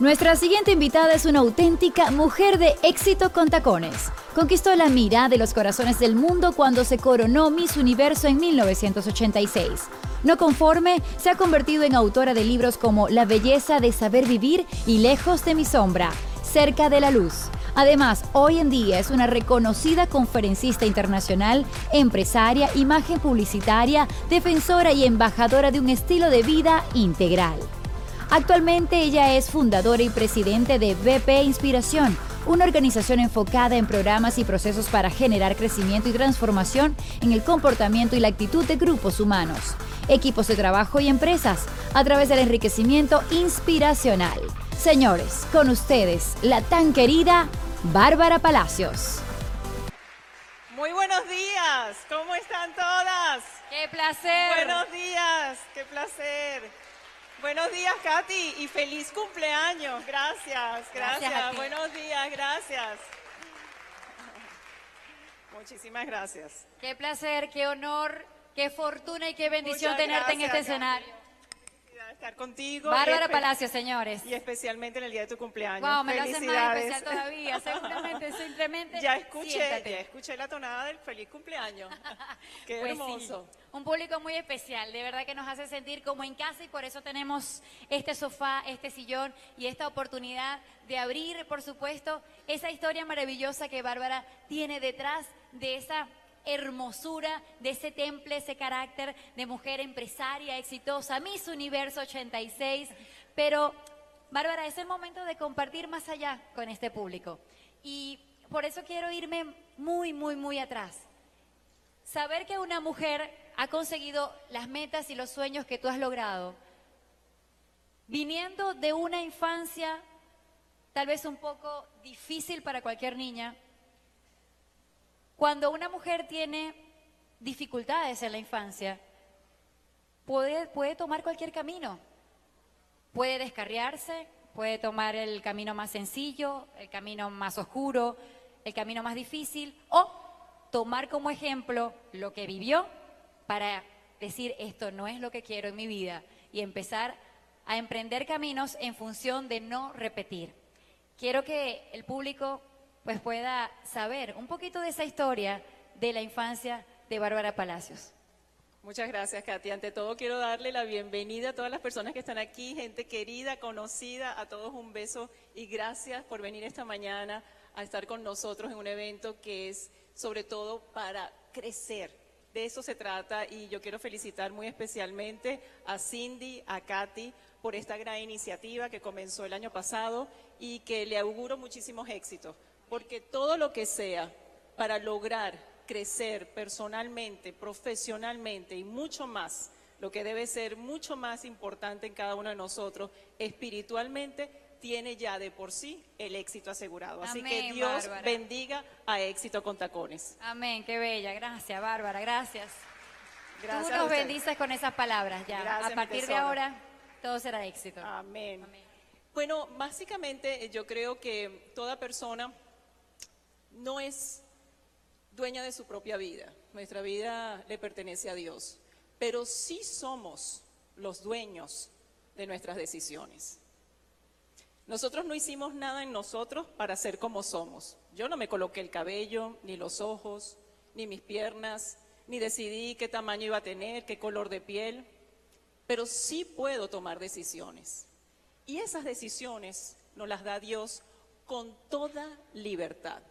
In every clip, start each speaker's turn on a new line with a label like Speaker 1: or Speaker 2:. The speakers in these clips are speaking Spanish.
Speaker 1: Nuestra siguiente invitada es una auténtica mujer de éxito con tacones. Conquistó la mira de los corazones del mundo cuando se coronó Miss Universo en 1986. No conforme, se ha convertido en autora de libros como La belleza de saber vivir y Lejos de mi sombra, Cerca de la luz. Además, hoy en día es una reconocida conferencista internacional, empresaria, imagen publicitaria, defensora y embajadora de un estilo de vida integral. Actualmente ella es fundadora y presidente de BP Inspiración, una organización enfocada en programas y procesos para generar crecimiento y transformación en el comportamiento y la actitud de grupos humanos, equipos de trabajo y empresas, a través del enriquecimiento inspiracional. Señores, con ustedes, la tan querida Bárbara Palacios.
Speaker 2: Muy buenos días, ¿cómo están todas?
Speaker 1: ¡Qué placer!
Speaker 2: Buenos días, qué placer. Buenos días, Katy, y feliz cumpleaños. Gracias, gracias. Buenos días, gracias. Muchísimas gracias.
Speaker 1: Qué placer, qué honor, qué fortuna y qué bendición tenerte en este escenario
Speaker 2: estar contigo.
Speaker 1: Bárbara Palacio, señores.
Speaker 2: Y especialmente en el día de tu cumpleaños.
Speaker 1: Wow, me lo hacen más especial todavía. Simplemente, simplemente.
Speaker 2: Ya escuché, ya escuché la tonada del feliz cumpleaños. Qué pues hermoso.
Speaker 1: Un público muy especial, de verdad que nos hace sentir como en casa y por eso tenemos este sofá, este sillón y esta oportunidad de abrir, por supuesto, esa historia maravillosa que Bárbara tiene detrás de esa hermosura de ese temple, ese carácter de mujer empresaria exitosa, Miss Universo 86. Pero, Bárbara, es el momento de compartir más allá con este público. Y por eso quiero irme muy, muy, muy atrás. Saber que una mujer ha conseguido las metas y los sueños que tú has logrado, viniendo de una infancia tal vez un poco difícil para cualquier niña, cuando una mujer tiene dificultades en la infancia, puede, puede tomar cualquier camino. Puede descarriarse, puede tomar el camino más sencillo, el camino más oscuro, el camino más difícil, o tomar como ejemplo lo que vivió para decir esto no es lo que quiero en mi vida y empezar a emprender caminos en función de no repetir. Quiero que el público pues pueda saber un poquito de esa historia de la infancia de Bárbara Palacios.
Speaker 2: Muchas gracias, Katy. Ante todo, quiero darle la bienvenida a todas las personas que están aquí, gente querida, conocida, a todos un beso y gracias por venir esta mañana a estar con nosotros en un evento que es sobre todo para crecer. De eso se trata y yo quiero felicitar muy especialmente a Cindy, a Katy por esta gran iniciativa que comenzó el año pasado y que le auguro muchísimos éxitos porque todo lo que sea para lograr crecer personalmente, profesionalmente y mucho más, lo que debe ser mucho más importante en cada uno de nosotros, espiritualmente, tiene ya de por sí el éxito asegurado. Así que Dios bendiga a éxito con tacones.
Speaker 1: Amén, qué bella. Gracias, Bárbara, gracias. Gracias. Tú nos bendices con esas palabras ya. a partir de ahora, todo será éxito.
Speaker 2: Amén. Bueno, básicamente yo creo que toda persona no es dueña de su propia vida. Nuestra vida le pertenece a Dios. Pero sí somos los dueños de nuestras decisiones. Nosotros no hicimos nada en nosotros para ser como somos. Yo no me coloqué el cabello, ni los ojos, ni mis piernas, ni decidí qué tamaño iba a tener, qué color de piel, pero sí puedo tomar decisiones. Y esas decisiones nos las da Dios con toda libertad.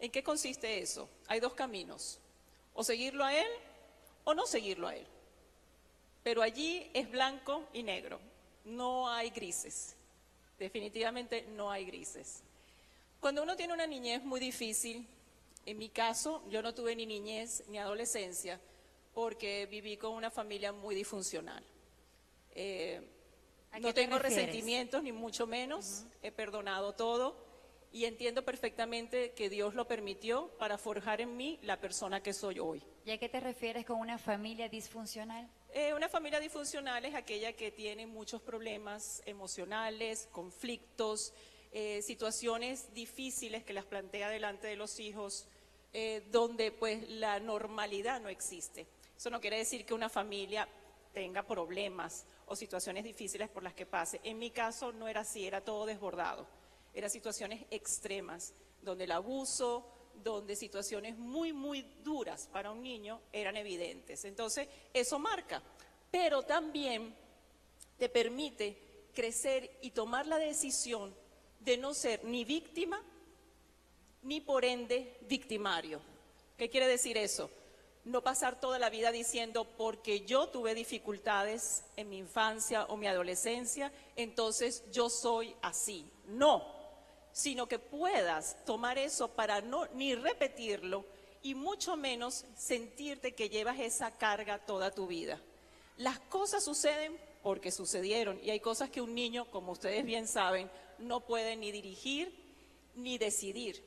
Speaker 2: ¿En qué consiste eso? Hay dos caminos, o seguirlo a Él o no seguirlo a Él. Pero allí es blanco y negro, no hay grises, definitivamente no hay grises. Cuando uno tiene una niñez muy difícil, en mi caso yo no tuve ni niñez ni adolescencia porque viví con una familia muy disfuncional. Eh, no tengo resentimientos ni mucho menos, he perdonado todo y entiendo perfectamente que Dios lo permitió para forjar en mí la persona que soy hoy.
Speaker 1: ¿Y a qué te refieres con una familia disfuncional?
Speaker 2: Eh, una familia disfuncional es aquella que tiene muchos problemas emocionales, conflictos, eh, situaciones difíciles que las plantea delante de los hijos, eh, donde pues la normalidad no existe. Eso no quiere decir que una familia tenga problemas o situaciones difíciles por las que pase. En mi caso no era así, era todo desbordado. Eran situaciones extremas, donde el abuso, donde situaciones muy, muy duras para un niño eran evidentes. Entonces, eso marca, pero también te permite crecer y tomar la decisión de no ser ni víctima, ni por ende victimario. ¿Qué quiere decir eso? No pasar toda la vida diciendo, porque yo tuve dificultades en mi infancia o mi adolescencia, entonces yo soy así. No, sino que puedas tomar eso para no ni repetirlo y mucho menos sentirte que llevas esa carga toda tu vida. Las cosas suceden porque sucedieron y hay cosas que un niño, como ustedes bien saben, no puede ni dirigir ni decidir.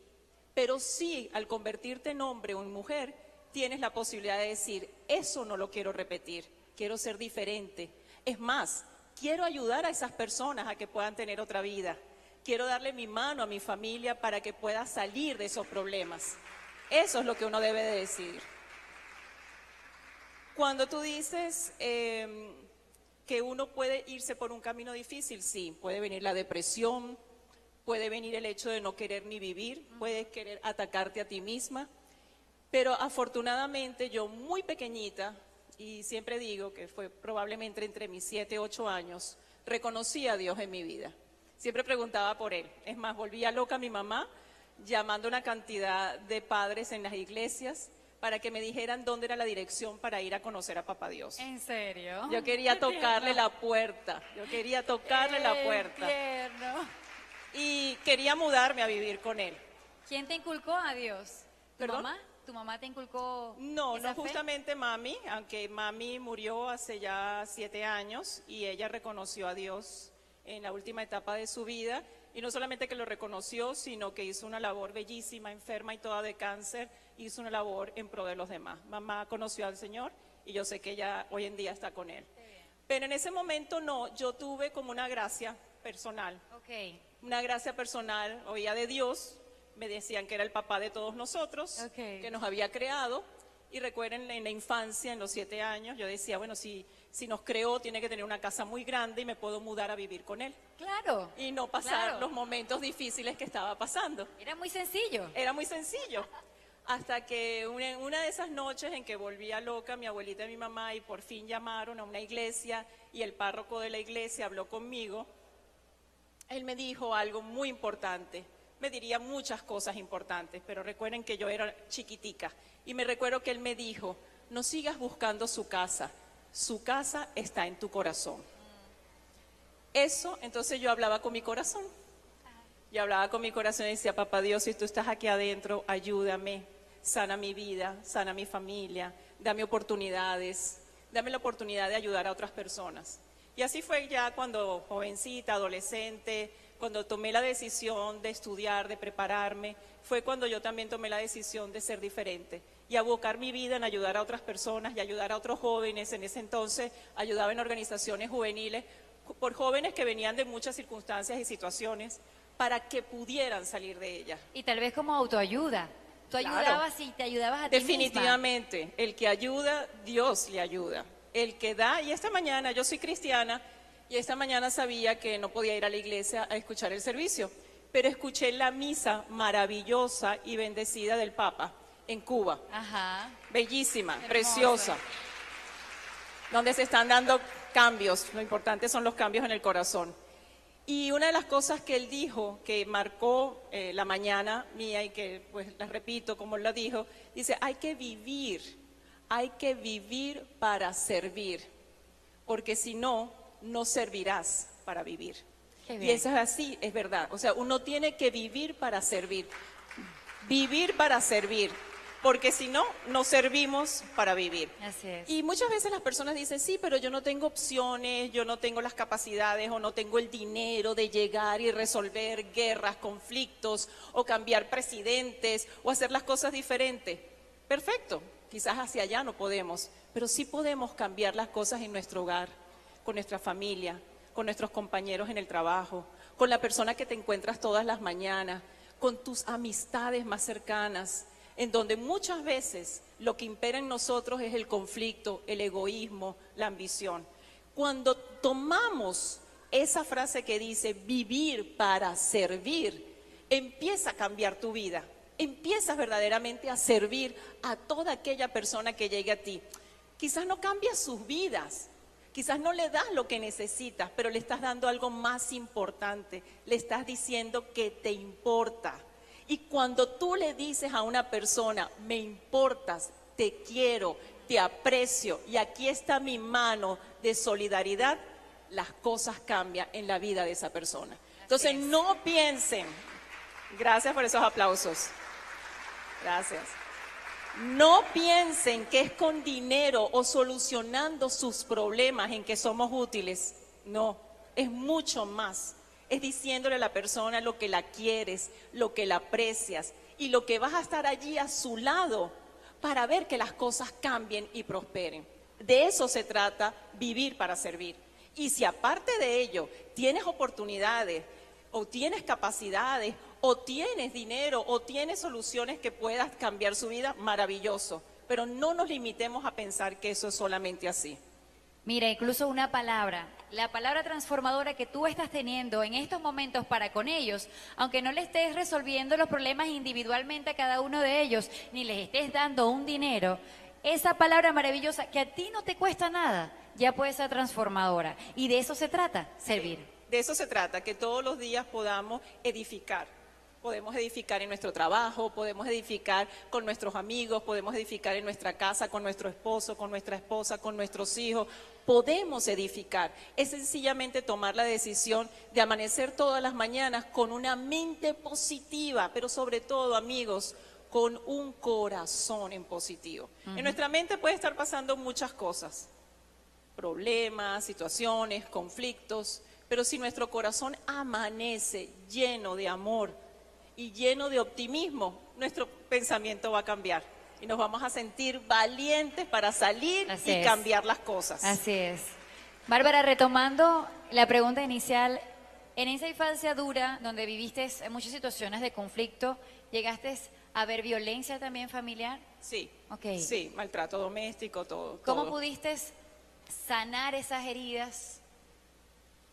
Speaker 2: Pero sí, al convertirte en hombre o en mujer, tienes la posibilidad de decir, eso no lo quiero repetir, quiero ser diferente. Es más, quiero ayudar a esas personas a que puedan tener otra vida. Quiero darle mi mano a mi familia para que pueda salir de esos problemas. Eso es lo que uno debe de decidir. Cuando tú dices em, que uno puede irse por un camino difícil, sí, puede venir la depresión, puede venir el hecho de no querer ni vivir, puede querer atacarte a ti misma, pero afortunadamente yo muy pequeñita, y siempre digo que fue probablemente entre mis siete y ocho años, reconocí a Dios en mi vida. Siempre preguntaba por Él. Es más, volvía loca a mi mamá llamando una cantidad de padres en las iglesias para que me dijeran dónde era la dirección para ir a conocer a Papá Dios.
Speaker 1: ¿En serio?
Speaker 2: Yo quería tocarle la puerta, yo quería tocarle la puerta. Y quería mudarme a vivir con él.
Speaker 1: ¿Quién te inculcó a Dios? ¿Tu
Speaker 2: ¿Perdón?
Speaker 1: mamá? ¿Tu mamá te inculcó
Speaker 2: No,
Speaker 1: esa
Speaker 2: no
Speaker 1: fe?
Speaker 2: justamente mami, aunque mami murió hace ya siete años y ella reconoció a Dios en la última etapa de su vida. Y no solamente que lo reconoció, sino que hizo una labor bellísima, enferma y toda de cáncer, hizo una labor en pro de los demás. Mamá conoció al Señor y yo sé que ella hoy en día está con Él. Pero en ese momento no, yo tuve como una gracia personal,
Speaker 1: Ok,
Speaker 2: una gracia personal, oía de Dios, me decían que era el papá de todos nosotros, que nos había creado. Y recuerden, en la infancia, en los siete años, yo decía, bueno, si, si nos creó, tiene que tener una casa muy grande y me puedo mudar a vivir con él.
Speaker 1: claro.
Speaker 2: Y no pasar
Speaker 1: Claro.
Speaker 2: los momentos difíciles que estaba pasando.
Speaker 1: Era muy sencillo.
Speaker 2: Era muy sencillo. Hasta que una, una de esas noches en que volvía loca mi abuelita y mi mamá y por fin llamaron a una iglesia y el párroco de la iglesia habló conmigo, él me dijo algo muy importante. Me diría muchas cosas importantes, pero recuerden que yo era chiquitica. Y me recuerdo que él me dijo, no sigas buscando su casa, su casa está en tu corazón. Eso, entonces yo hablaba con mi corazón. Yo hablaba con mi corazón y decía, papá Dios, si tú estás aquí adentro, ayúdame, sana mi vida, sana mi familia, dame oportunidades, dame la oportunidad de ayudar a otras personas. Y así fue ya cuando jovencita, adolescente, cuando tomé la decisión de estudiar, de prepararme, fue cuando yo también tomé la decisión de ser diferente y abocar mi vida en ayudar a otras personas y ayudar a otros jóvenes. En ese entonces ayudaba en organizaciones juveniles por jóvenes que venían de muchas circunstancias y situaciones para que pudieran salir de ellas.
Speaker 1: Y tal vez como autoayuda. Tú
Speaker 2: Claro.
Speaker 1: ayudabas y te ayudabas a ti misma.
Speaker 2: Definitivamente, el que ayuda, Dios le ayuda. El que da, y esta mañana, yo soy cristiana, y esta mañana sabía que no podía ir a la iglesia a escuchar el servicio, pero escuché la misa maravillosa y bendecida del Papa en Cuba.
Speaker 1: Ajá.
Speaker 2: Bellísima,
Speaker 1: Hermoso.
Speaker 2: preciosa, donde se están dando cambios. Lo importante son los cambios en el corazón. Y una de las cosas que él dijo, que marcó eh, la mañana mía y que pues la repito como él la dijo, dice, hay que vivir, hay que vivir para servir, porque si no, no servirás para vivir. Y eso es así, es verdad. O sea, uno tiene que vivir para servir, vivir para servir, porque si no, no servimos para vivir.
Speaker 1: Así es.
Speaker 2: Y muchas veces las personas dicen, sí, pero yo no tengo opciones, yo no tengo las capacidades o no tengo el dinero de llegar y resolver guerras, conflictos o cambiar presidentes o hacer las cosas diferentes. Perfecto, quizás hacia allá no podemos, pero sí podemos cambiar las cosas en nuestro hogar, con nuestra familia, con nuestros compañeros en el trabajo, con la persona que te encuentras todas las mañanas, con tus amistades más cercanas, en donde muchas veces lo que impera en nosotros es el conflicto, el egoísmo, la ambición. Cuando tomamos esa frase que dice vivir para servir, empieza a cambiar tu vida. Empiezas verdaderamente a servir a toda aquella persona que llegue a ti. Quizás no cambias sus vidas, quizás no le das lo que necesitas, pero le estás dando algo más importante. Le estás diciendo que te importa. Y cuando tú le dices a una persona, me importas, te quiero, te aprecio y aquí está mi mano de solidaridad, las cosas cambian en la vida de esa persona. Entonces no piensen, gracias por esos aplausos, gracias. No piensen que es con dinero o solucionando sus problemas en que somos útiles. No, es mucho más. Es diciéndole a la persona lo que la quieres, lo que la aprecias y lo que vas a estar allí a su lado para ver que las cosas cambien y prosperen. De eso se trata vivir para servir. Y si aparte de ello tienes oportunidades o tienes capacidades o tienes dinero o tienes soluciones que puedas cambiar su vida, maravilloso. Pero no nos limitemos a pensar que eso es solamente así.
Speaker 1: Mira, incluso una palabra, la palabra transformadora que tú estás teniendo en estos momentos para con ellos, aunque no le estés resolviendo los problemas individualmente a cada uno de ellos, ni les estés dando un dinero, esa palabra maravillosa que a ti no te cuesta nada, ya puede ser transformadora. Y de eso se trata, servir.
Speaker 2: De eso se trata, que todos los días podamos edificar Podemos edificar en nuestro trabajo, podemos edificar con nuestros amigos, podemos edificar en nuestra casa, con nuestro esposo, con nuestra esposa, con nuestros hijos. Podemos edificar. Es sencillamente tomar la decisión de amanecer todas las mañanas con una mente positiva, pero sobre todo, amigos, con un corazón en positivo. En nuestra mente puede estar pasando muchas cosas, problemas, situaciones, conflictos, pero si nuestro corazón amanece lleno de amor, y lleno de optimismo, nuestro pensamiento va a cambiar y nos vamos a sentir valientes para salir y cambiar las cosas.
Speaker 1: Así es. Bárbara, retomando la pregunta inicial, en esa infancia dura donde viviste muchas situaciones de conflicto, ¿llegaste a ver violencia también familiar?
Speaker 2: Sí. Okay. Sí, maltrato doméstico, todo.
Speaker 1: ¿Cómo pudiste sanar esas heridas?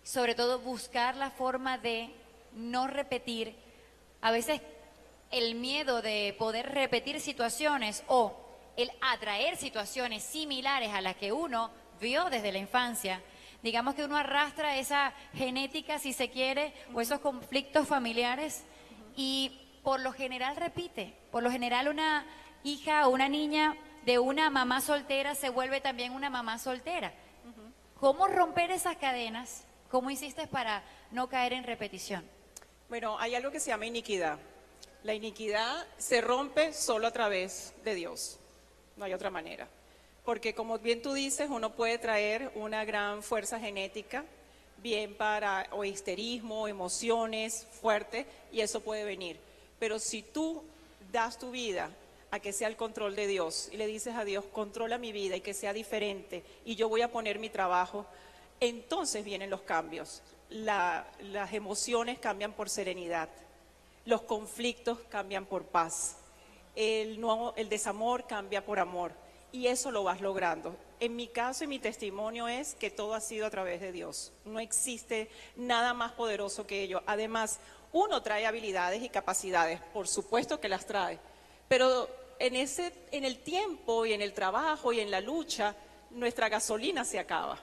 Speaker 1: Sobre todo buscar la forma de no repetir a veces el miedo de poder repetir situaciones o el atraer situaciones similares a las que uno vio desde la infancia. Digamos que uno arrastra esa genética, si se quiere, o esos conflictos familiares y por lo general repite. Por lo general una hija o una niña de una mamá soltera se vuelve también una mamá soltera. ¿Cómo romper esas cadenas? ¿Cómo hiciste para no caer en repetición?
Speaker 2: Bueno, hay algo que se llama iniquidad. La iniquidad se rompe solo a través de Dios. No hay otra manera. Porque como bien tú dices, uno puede traer una gran fuerza genética, bien para o histerismo, emociones fuertes, y eso puede venir. Pero si tú das tu vida a que sea el control de Dios y le dices a Dios, controla mi vida y que sea diferente, y yo voy a poner mi trabajo, entonces vienen los cambios las emociones cambian por serenidad, los conflictos cambian por paz, el, el desamor cambia por amor y eso lo vas logrando. En mi caso y mi testimonio es que todo ha sido a través de Dios. No existe nada más poderoso que ello. Además, uno trae habilidades y capacidades, por supuesto que las trae, pero en, ese, en el tiempo y en el trabajo y en la lucha, nuestra gasolina se acaba.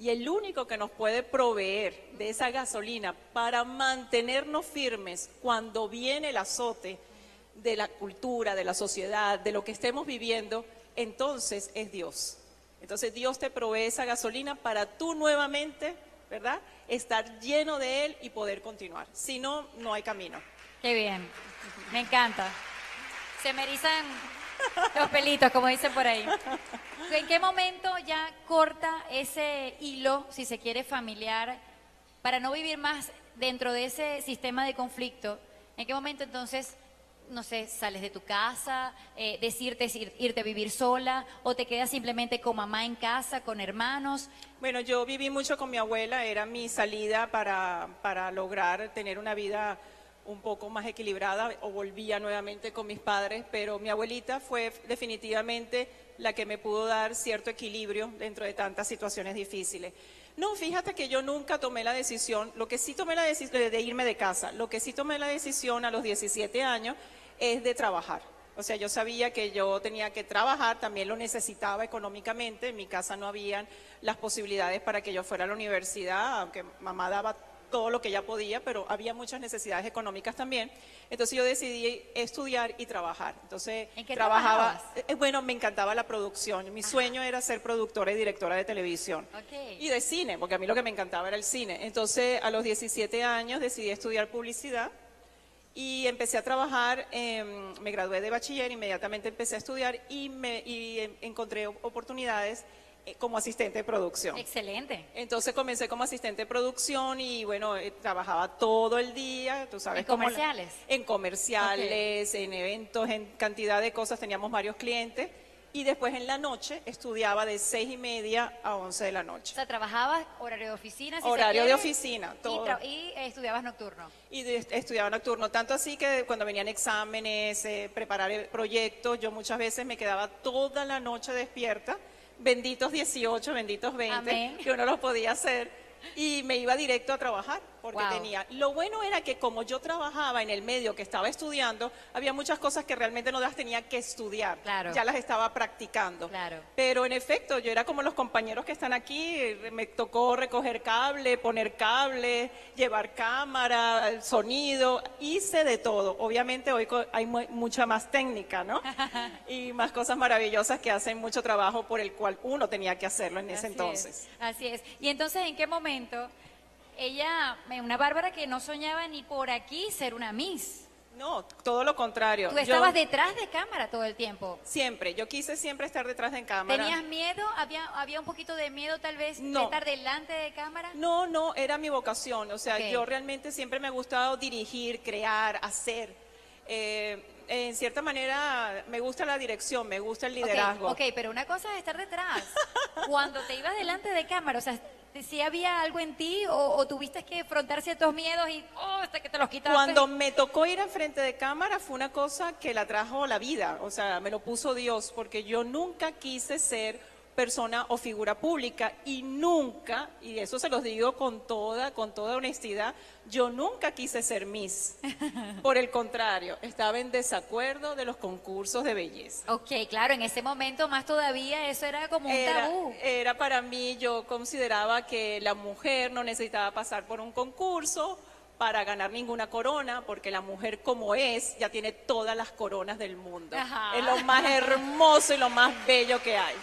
Speaker 2: Y el único que nos puede proveer de esa gasolina para mantenernos firmes cuando viene el azote de la cultura, de la sociedad, de lo que estemos viviendo, entonces es Dios. Entonces Dios te provee esa gasolina para tú nuevamente, ¿verdad? Estar lleno de Él y poder continuar. Si no, no hay camino.
Speaker 1: Qué bien, me encanta. Se me erizan los pelitos, como dicen por ahí. ¿En qué momento ya corta ese hilo, si se quiere, familiar, para no vivir más dentro de ese sistema de conflicto? ¿En qué momento entonces, no sé, sales de tu casa, eh, decirte irte a vivir sola o te quedas simplemente con mamá en casa, con hermanos?
Speaker 2: Bueno, yo viví mucho con mi abuela, era mi salida para, para lograr tener una vida un poco más equilibrada o volvía nuevamente con mis padres, pero mi abuelita fue definitivamente la que me pudo dar cierto equilibrio dentro de tantas situaciones difíciles. No, fíjate que yo nunca tomé la decisión, lo que sí tomé la decisión de irme de casa, lo que sí tomé la decisión a los 17 años es de trabajar. O sea, yo sabía que yo tenía que trabajar, también lo necesitaba económicamente, en mi casa no habían las posibilidades para que yo fuera a la universidad, aunque mamá daba todo lo que ella podía, pero había muchas necesidades económicas también. Entonces yo decidí estudiar y trabajar. Entonces
Speaker 1: ¿En qué
Speaker 2: trabajaba, eh, bueno, me encantaba la producción. Mi sueño era ser productora y directora de televisión.
Speaker 1: Ok.
Speaker 2: Y de cine, porque a mí lo que me encantaba era el cine. Entonces, a los 17 años decidí estudiar publicidad y empecé a trabajar, em, me gradué de bachiller, inmediatamente empecé a estudiar y, me, y encontré oportunidades eh, como asistente de producción.
Speaker 1: Excelente.
Speaker 2: Entonces comencé como asistente de producción y bueno, eh, trabajaba todo el día, tú sabes
Speaker 1: ¿En
Speaker 2: cómo la-
Speaker 1: comerciales?
Speaker 2: en comerciales, en eventos, en cantidad de cosas, teníamos varios clientes y después en la noche estudiaba de seis y media a 11 de la
Speaker 1: O
Speaker 2: noche.
Speaker 1: sea, trabajabas horario de oficina. si
Speaker 2: Horario de oficina,
Speaker 1: y
Speaker 2: todo.
Speaker 1: Y, eh, estudiabas nocturno.
Speaker 2: Y estudiaba nocturno, tanto así que cuando venían exámenes, eh, preparar el proyecto, yo muchas veces me quedaba toda la noche despierta, benditos 18, benditos 20,
Speaker 1: Amén.
Speaker 2: que uno los podía hacer, y me iba directo a trabajar, porque
Speaker 1: Wow.
Speaker 2: tenía... Lo bueno era que como yo trabajaba en el medio que estaba estudiando, había muchas cosas que realmente no las tenía que estudiar,
Speaker 1: Claro.
Speaker 2: ya las estaba practicando.
Speaker 1: Claro.
Speaker 2: Pero en efecto, yo era como los compañeros que están aquí, me tocó recoger cable, poner cable, llevar cámara, sonido, hice de todo. Obviamente hoy hay mu- mucha más técnica, ¿no? Y más cosas maravillosas que hacen mucho trabajo por el cual uno tenía que hacerlo en ese
Speaker 1: Así es,
Speaker 2: entonces.
Speaker 1: así es. Y entonces, ¿en qué momento ella, eh, una Bárbara que no soñaba ni por aquí ser una Miss?
Speaker 2: No, todo lo contrario.
Speaker 1: Tú
Speaker 2: Yo
Speaker 1: estabas detrás de cámara todo el tiempo.
Speaker 2: Siempre, yo quise siempre estar detrás de cámara.
Speaker 1: ¿Tenías miedo? ¿Había, ¿Había un poquito de miedo tal vez de
Speaker 2: No.
Speaker 1: estar delante de cámara?
Speaker 2: No, no, era mi vocación. O sea, yo realmente siempre me ha gustado dirigir, crear, hacer. Eh, en cierta manera, me gusta la dirección, me gusta el liderazgo.
Speaker 1: Ok, pero una cosa es estar detrás. Cuando te ibas delante de cámara, o sea, si había algo en ti o, o tuviste que afrontar ciertos miedos y oh, hasta que te los quitaste.
Speaker 2: Cuando me tocó ir al frente de cámara fue una cosa que la trajo la vida, o sea, me lo puso Dios, porque yo nunca quise ser persona o figura pública y nunca, y eso se los digo con toda, con toda honestidad, yo nunca quise ser Miss. Por el contrario, estaba en desacuerdo de los concursos de belleza.
Speaker 1: Ok, claro, en ese momento más todavía eso era como un
Speaker 2: Era,
Speaker 1: tabú.
Speaker 2: era para mí, yo consideraba que la mujer no necesitaba pasar por un concurso para ganar ninguna corona, porque la mujer como es, ya tiene todas las coronas del mundo.
Speaker 1: Ajá.
Speaker 2: Es lo más hermoso y lo más bello que hay.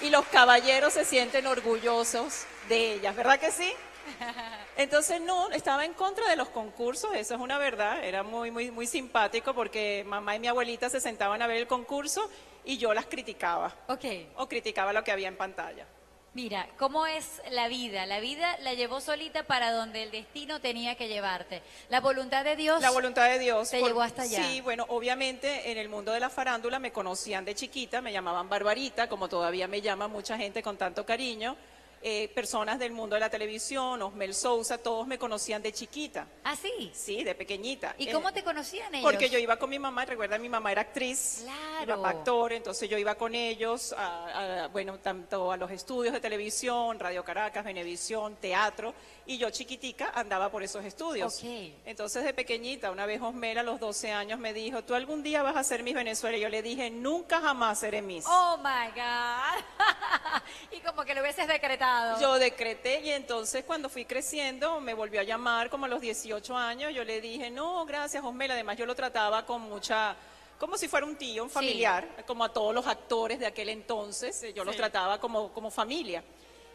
Speaker 2: Y los caballeros se sienten orgullosos de ellas, ¿verdad que sí? Entonces no, estaba en contra de los concursos, eso es una verdad, era muy, muy, muy simpático porque mamá y mi abuelita se sentaban a ver el concurso y yo las criticaba
Speaker 1: Ok,
Speaker 2: o criticaba lo que había en pantalla.
Speaker 1: Mira, ¿cómo es la vida? La vida la llevó solita para donde el destino tenía que llevarte. La voluntad de Dios.
Speaker 2: La voluntad de Dios.
Speaker 1: Te llevó hasta allá.
Speaker 2: Sí, bueno, obviamente en el mundo de la farándula me conocían de chiquita, me llamaban Barbarita, como todavía me llama mucha gente con tanto cariño. Eh, personas del mundo de la televisión, Osmel Sousa, todos me conocían de chiquita.
Speaker 1: Ah, sí.
Speaker 2: Sí, de pequeñita.
Speaker 1: ¿Y
Speaker 2: Eh,
Speaker 1: cómo te conocían ellos?
Speaker 2: Porque yo iba con mi mamá, recuerda, mi mamá era actriz, mi
Speaker 1: Claro.
Speaker 2: papá actor, entonces yo iba con ellos, a, a, bueno, tanto a los estudios de televisión, Radio Caracas, Venevisión, teatro, y yo chiquitica andaba por esos estudios.
Speaker 1: Ok.
Speaker 2: Entonces de pequeñita, una vez Osmera a los 12 años me dijo, tú algún día vas a ser Miss Venezuela, y yo le dije, nunca jamás seré Miss.
Speaker 1: Oh my God. y como que lo hubieses decretado.
Speaker 2: Yo decreté y entonces cuando fui creciendo me volvió a llamar como a los 18 años. Yo le dije, no, gracias, Osmel. Además yo lo trataba con mucha, como si fuera un tío, un
Speaker 1: Sí.
Speaker 2: familiar, como a todos los actores de aquel entonces. eh, Yo los trataba como, como familia.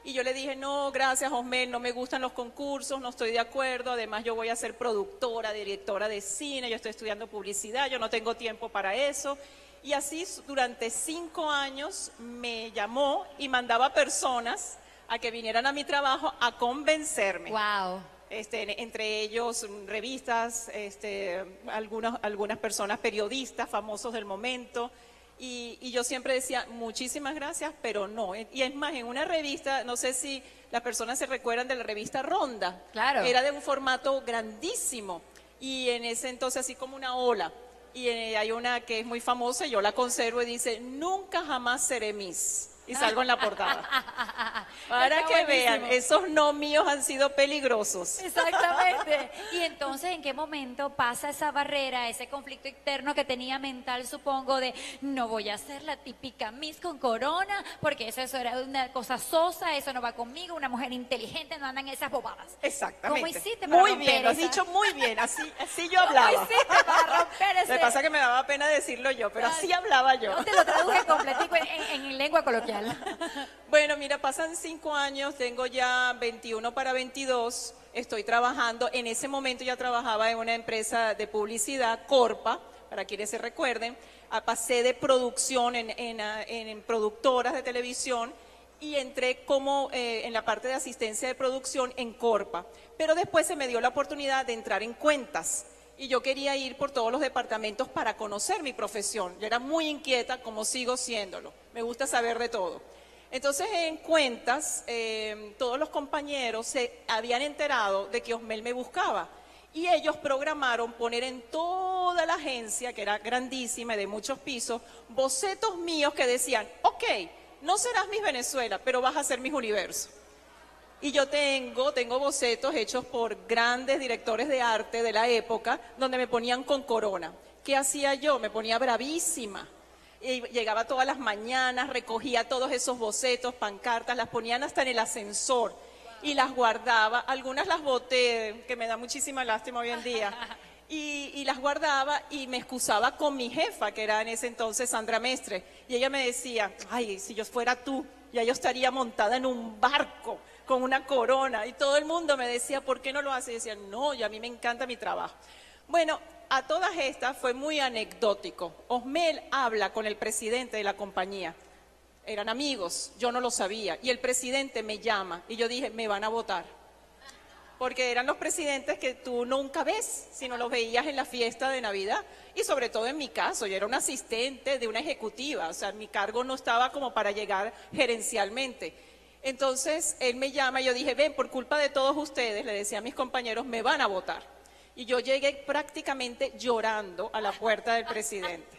Speaker 2: Y yo le dije, no, gracias, Osmel, no me gustan los concursos, no estoy de acuerdo. Además yo voy a ser productora, directora de cine, yo estoy estudiando publicidad, yo no tengo tiempo para eso. Y así durante cinco años me llamó y mandaba personas a que vinieran a mi trabajo a convencerme.
Speaker 1: Wow.
Speaker 2: Este, entre ellos mm, revistas, este, algunas, algunas personas periodistas famosos del momento. Y, y yo siempre decía, muchísimas gracias, pero no. Y es más, en una revista, no sé si las personas se recuerdan de la revista Ronda.
Speaker 1: Claro.
Speaker 2: Era de un formato grandísimo. Y en ese entonces, así como una ola. y eh, hay una que es muy famosa, yo la conservo y dice, nunca jamás seré Miss. Y salgo en la portada. Para
Speaker 1: Está
Speaker 2: que vean, esos no míos han sido peligrosos.
Speaker 1: Exactamente. Y entonces, ¿en qué momento pasa esa barrera, ese conflicto interno que tenía mental, supongo, de no voy a ser la típica Miss con corona, porque eso, eso era una cosa sosa, eso no va conmigo, una mujer inteligente no anda en esas bobadas.
Speaker 2: Exactamente.
Speaker 1: ¿Cómo hiciste para
Speaker 2: Muy bien, lo has dicho muy bien, así, así yo
Speaker 1: ¿Cómo
Speaker 2: hablaba.
Speaker 1: hiciste para romper
Speaker 2: Lo
Speaker 1: ese-
Speaker 2: que pasa que me daba pena decirlo yo, pero así hablaba yo.
Speaker 1: Yo te lo traduje completico en, en- en lengua coloquial.
Speaker 2: Bueno, mira, pasan cinco años, tengo ya 21 para 22, estoy trabajando, en ese momento ya trabajaba en una empresa de publicidad, Corpa, para quienes se recuerden, pasé de producción en, en- en productoras de televisión y entré como eh, en la parte de asistencia de producción en Corpa, pero después se me dio la oportunidad de entrar en cuentas. Y yo quería ir por todos los departamentos para conocer mi profesión. Yo era muy inquieta, como sigo siéndolo. Me gusta saber de todo. Entonces, en cuentas, eh, todos los compañeros se habían enterado de que Osmel me buscaba. Y ellos programaron poner en toda la agencia, que era grandísima y de muchos pisos, bocetos míos que decían, ok, no serás Miss Venezuela, pero vas a ser Miss Universo. Y yo tengo, tengo bocetos hechos por grandes directores de arte de la época, donde me ponían con corona. ¿Qué hacía yo? Me ponía bravísima. Y llegaba todas las mañanas, recogía todos esos bocetos, pancartas, las ponían hasta en el ascensor y las guardaba. Algunas las boté, que me da muchísima lástima hoy en día. Y, y las guardaba y me excusaba con mi jefa, que era en ese entonces Sandra Mestre. Y ella me decía, ay, si yo fuera tú, ya yo estaría montada en un barco con una corona. Y todo el mundo me decía, ¿por qué no lo hace? Y decía, no, y a mí me encanta mi trabajo. Bueno, a todas estas fue muy anecdótico. Osmel habla con el presidente de la compañía. Eran amigos, yo no lo sabía. Y el presidente me llama y yo dije, me van a votar. Porque eran los presidentes que tú nunca ves, sino los veías en la fiesta de Navidad. Y sobre todo en mi caso, yo era un asistente de una ejecutiva, o sea, mi cargo no estaba como para llegar gerencialmente. Entonces él me llama y yo dije, ven, por culpa de todos ustedes, le decía a mis compañeros, me van a votar. Y yo llegué prácticamente llorando a la puerta del presidente.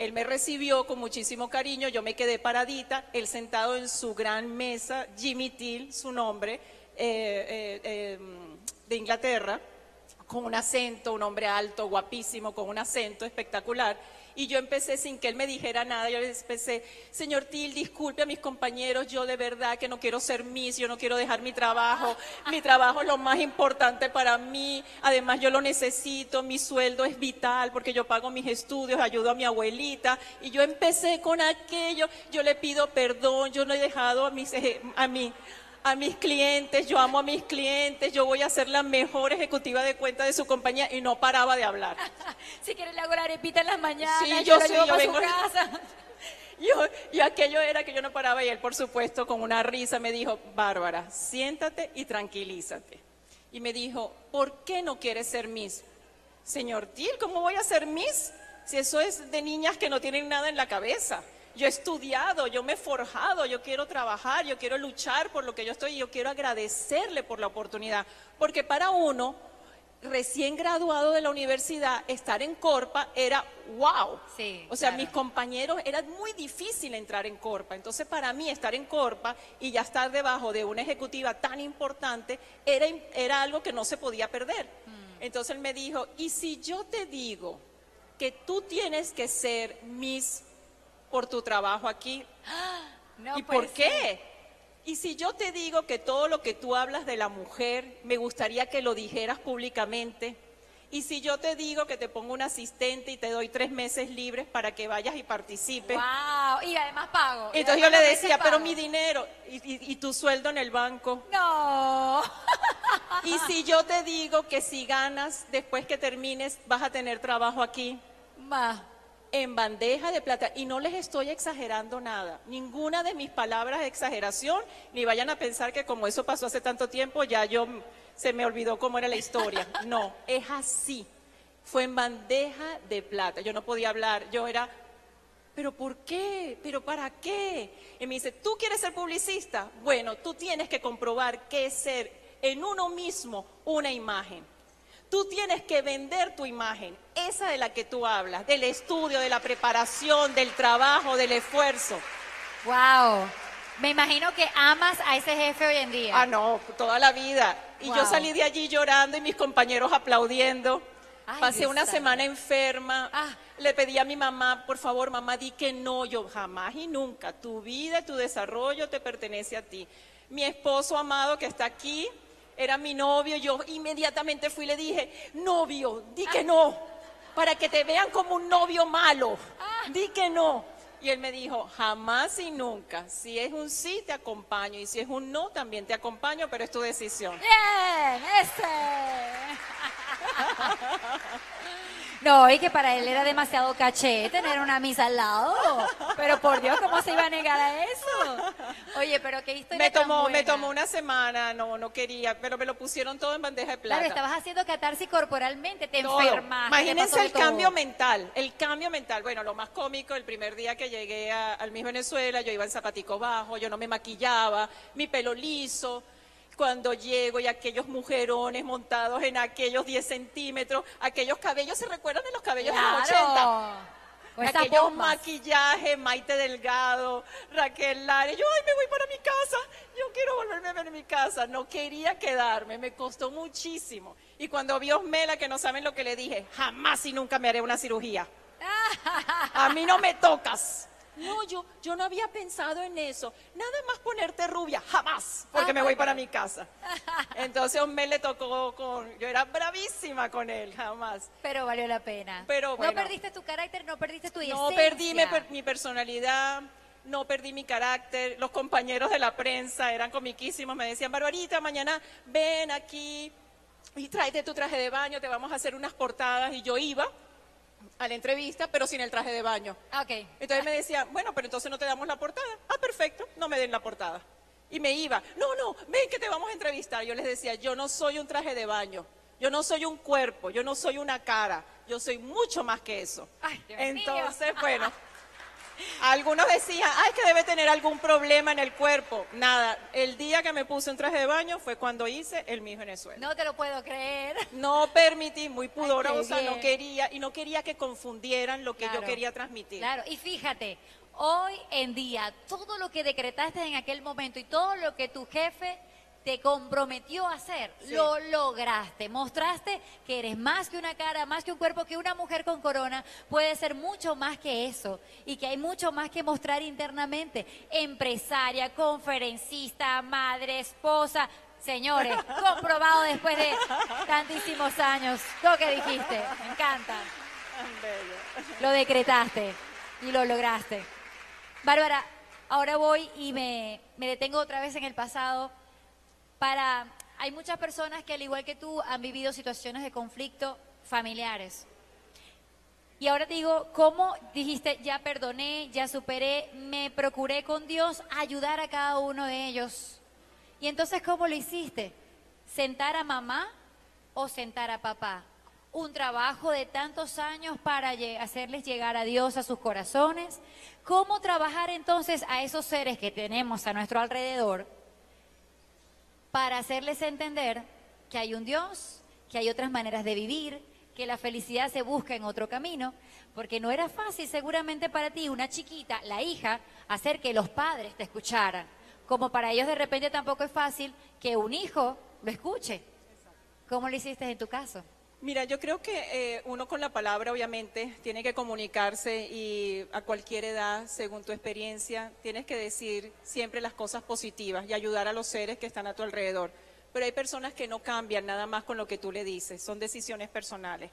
Speaker 2: Él me recibió con muchísimo cariño, yo me quedé paradita, él sentado en su gran mesa, Jimmy Till, su nombre, eh, eh, eh, de Inglaterra, con un acento, un hombre alto, guapísimo, con un acento espectacular. Y yo empecé sin que él me dijera nada, yo le empecé, señor Till, disculpe a mis compañeros, yo de verdad que no quiero ser Miss, yo no quiero dejar mi trabajo, mi trabajo es lo más importante para mí, además yo lo necesito, mi sueldo es vital porque yo pago mis estudios, ayudo a mi abuelita, y yo empecé con aquello, yo le pido perdón, yo no he dejado a mis, eje- a mí a mis clientes, yo amo a mis clientes, yo voy a ser la mejor ejecutiva de cuenta de su compañía y no paraba de hablar.
Speaker 1: Si quieres le hago la arepita en las mañanas,
Speaker 2: Sí,
Speaker 1: yo,
Speaker 2: yo sí, yo
Speaker 1: su casa.
Speaker 2: Yo, y aquello era que yo no paraba y él, por supuesto, con una risa me dijo, Bárbara, siéntate y tranquilízate. Y me dijo, ¿por qué no quieres ser Miss? Señor Til, ¿cómo voy a ser Miss? Si eso es de niñas que no tienen nada en la cabeza. Yo he estudiado, yo me he forjado, yo quiero trabajar, yo quiero luchar por lo que yo estoy y yo quiero agradecerle por la oportunidad. Porque para uno, recién graduado de la universidad, estar en Corpa era wow.
Speaker 1: Sí,
Speaker 2: o sea,
Speaker 1: claro.
Speaker 2: mis compañeros, era muy difícil entrar en Corpa. Entonces, para mí, estar en Corpa y ya estar debajo de una ejecutiva tan importante era, era algo que no se podía perder.
Speaker 1: Mm.
Speaker 2: Entonces, él me dijo, ¿y si yo te digo que tú tienes que ser Miss por tu trabajo aquí?
Speaker 1: No
Speaker 2: ¿Y por qué? Y si yo te digo que todo lo que tú hablas de la mujer, me gustaría que lo dijeras públicamente. Y si yo te digo que te pongo un asistente y te doy tres meses libres para que vayas y participes.
Speaker 1: Wow, y además pago. y
Speaker 2: Entonces yo le decía, pero mi dinero y, y- y tu sueldo en el banco.
Speaker 1: No.
Speaker 2: Y si yo te digo que si ganas, después que termines, vas a tener trabajo aquí.
Speaker 1: Ma.
Speaker 2: En bandeja de plata y no les estoy exagerando nada. Ninguna de mis palabras es exageración, ni vayan a pensar que como eso pasó hace tanto tiempo ya yo se me olvidó cómo era la historia. No, es así. Fue en bandeja de plata. Yo no podía hablar, yo era ¿Pero por qué? ¿Pero para qué? Y me dice, ¿tú quieres ser publicista? Bueno, tú tienes que comprobar qué es ser en uno mismo una imagen. Tú tienes que vender tu imagen. esa de la que tú hablas, del estudio, de la preparación, del trabajo, del esfuerzo.
Speaker 1: Wow. Me imagino que amas a ese jefe hoy en día.
Speaker 2: Ah, no, toda la vida. Y yo salí de allí llorando y mis compañeros aplaudiendo.
Speaker 1: Ay,
Speaker 2: Pasé una semana enferma.
Speaker 1: Ah.
Speaker 2: Le pedí a mi mamá, por favor, mamá, di que no. Yo jamás y nunca. Tu vida, tu desarrollo te pertenece a ti. Mi esposo amado que está aquí era mi novio. Yo inmediatamente fui y le dije, novio, di
Speaker 1: Ah.
Speaker 2: que no. Para que te vean como un novio malo.
Speaker 1: Ah.
Speaker 2: Di que no. Y él me dijo, jamás y nunca. Si es un sí, te acompaño. Y si es un no, también te acompaño, pero es tu decisión.
Speaker 1: Bien, ese. No, y que para él era demasiado caché tener una misa al lado. Pero por Dios, ¿cómo se iba a negar a eso? Oye, pero qué historia
Speaker 2: Me
Speaker 1: tan
Speaker 2: tomó, me tomó una semana, no, no quería, pero me lo pusieron todo en bandeja de plata.
Speaker 1: Claro, estabas haciendo catarsis corporalmente, te
Speaker 2: Todo.
Speaker 1: enfermaste. te
Speaker 2: Imagínense el
Speaker 1: todo.
Speaker 2: cambio mental, el cambio mental. Bueno, lo más cómico, el primer día que llegué a- al Miss Venezuela, yo iba en zapatico bajo, yo no me maquillaba, mi pelo liso. Cuando llego y aquellos mujerones montados en aquellos 10 centímetros, aquellos cabellos, ¿se recuerdan de los cabellos de los 80?
Speaker 1: Claro. Con esas
Speaker 2: Aquellos maquillajes, Maite Delgado, Raquel Lares, yo, ay, me voy para mi casa, yo quiero volverme a ver en mi casa. No quería quedarme, me costó muchísimo. Y cuando vi a Osmela, que no saben lo que le dije, jamás y nunca me haré una cirugía. A mí no me tocas. No, yo, yo no había pensado en eso. Nada más ponerte rubia, jamás, porque me voy para mi casa. Entonces Osmel le tocó con, yo era bravísima con él, jamás.
Speaker 1: Pero valió la pena.
Speaker 2: Pero bueno.
Speaker 1: No perdiste tu carácter, no perdiste tu
Speaker 2: No
Speaker 1: esencia.
Speaker 2: perdí mi, per- mi personalidad, no perdí mi carácter. Los compañeros de la prensa eran comiquísimos, me decían, Barbarita, mañana ven aquí y tráete tu traje de baño, te vamos a hacer unas portadas. Y yo iba a la entrevista, pero sin el traje de baño.
Speaker 1: Ah, Ok.
Speaker 2: Entonces me decían, bueno, pero entonces no te damos la portada. Ah, perfecto, no me den la portada. Y me iba, no, no, ven que te vamos a entrevistar. Yo les decía, yo no soy un traje de baño, yo no soy un cuerpo, yo no soy una cara, yo soy mucho más que eso.
Speaker 1: Ay,
Speaker 2: Entonces, bueno, algunos decían, ay, que debe tener algún problema en el cuerpo. Nada, el día que me puse un traje de baño fue cuando hice el Miss Venezuela.
Speaker 1: No te lo puedo creer.
Speaker 2: No permití, muy pudorosa, no quería, y no quería que confundieran lo que yo quería transmitir.
Speaker 1: Claro, y fíjate, hoy en día, todo lo que decretaste en aquel momento y todo lo que tu jefe te comprometió a hacer,
Speaker 2: Sí.
Speaker 1: lo lograste. Mostraste que eres más que una cara, más que un cuerpo, que una mujer con corona puede ser mucho más que eso y que hay mucho más que mostrar internamente. Empresaria, conferencista, madre, esposa. Señores, comprobado después de tantísimos años. Lo que dijiste, me encanta lo decretaste y lo lograste. Bárbara, ahora voy y me, me detengo otra vez en el pasado para... Hay muchas personas que al igual que tú han vivido situaciones de conflicto familiares. Y ahora te digo, ¿cómo dijiste, ya perdoné, ya superé, me procuré con Dios ayudar a cada uno de ellos? Y entonces, ¿cómo lo hiciste? ¿Sentar a mamá o sentar a papá? Un trabajo de tantos años para hacerles llegar a Dios a sus corazones. ¿Cómo trabajar entonces a esos seres que tenemos a nuestro alrededor para hacerles entender que hay un Dios, que hay otras maneras de vivir, que la felicidad se busca en otro camino, porque no era fácil seguramente para ti, una chiquita, la hija, hacer que los padres te escucharan, como para ellos de repente tampoco es fácil que un hijo lo escuche. ¿Cómo lo hiciste en tu caso?
Speaker 2: Mira, yo creo que eh, uno con la palabra obviamente tiene que comunicarse y a cualquier edad, según tu experiencia, tienes que decir siempre las cosas positivas y ayudar a los seres que están a tu alrededor. Pero hay personas que no cambian nada más con lo que tú le dices, son decisiones personales.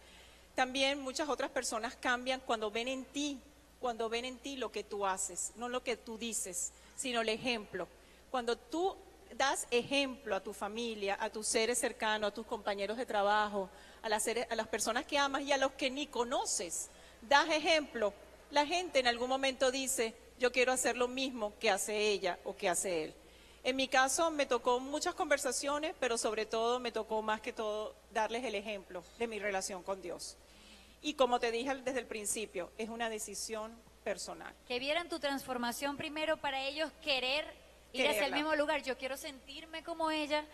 Speaker 2: También muchas otras personas cambian cuando ven en ti, cuando ven en ti lo que tú haces, no lo que tú dices, sino el ejemplo. Cuando tú das ejemplo a tu familia, a tus seres cercanos, a tus compañeros de trabajo, a las, personas que amas y a los que ni conoces, das ejemplo, la gente en algún momento dice, yo quiero hacer lo mismo que hace ella o que hace él. En mi caso me tocó muchas conversaciones, pero sobre todo me tocó más que todo darles el ejemplo de mi relación con Dios. Y como te dije desde el principio, es una decisión personal.
Speaker 1: Que vieran tu transformación primero para ellos querer ir hacia el mismo lugar. Yo quiero sentirme como ella,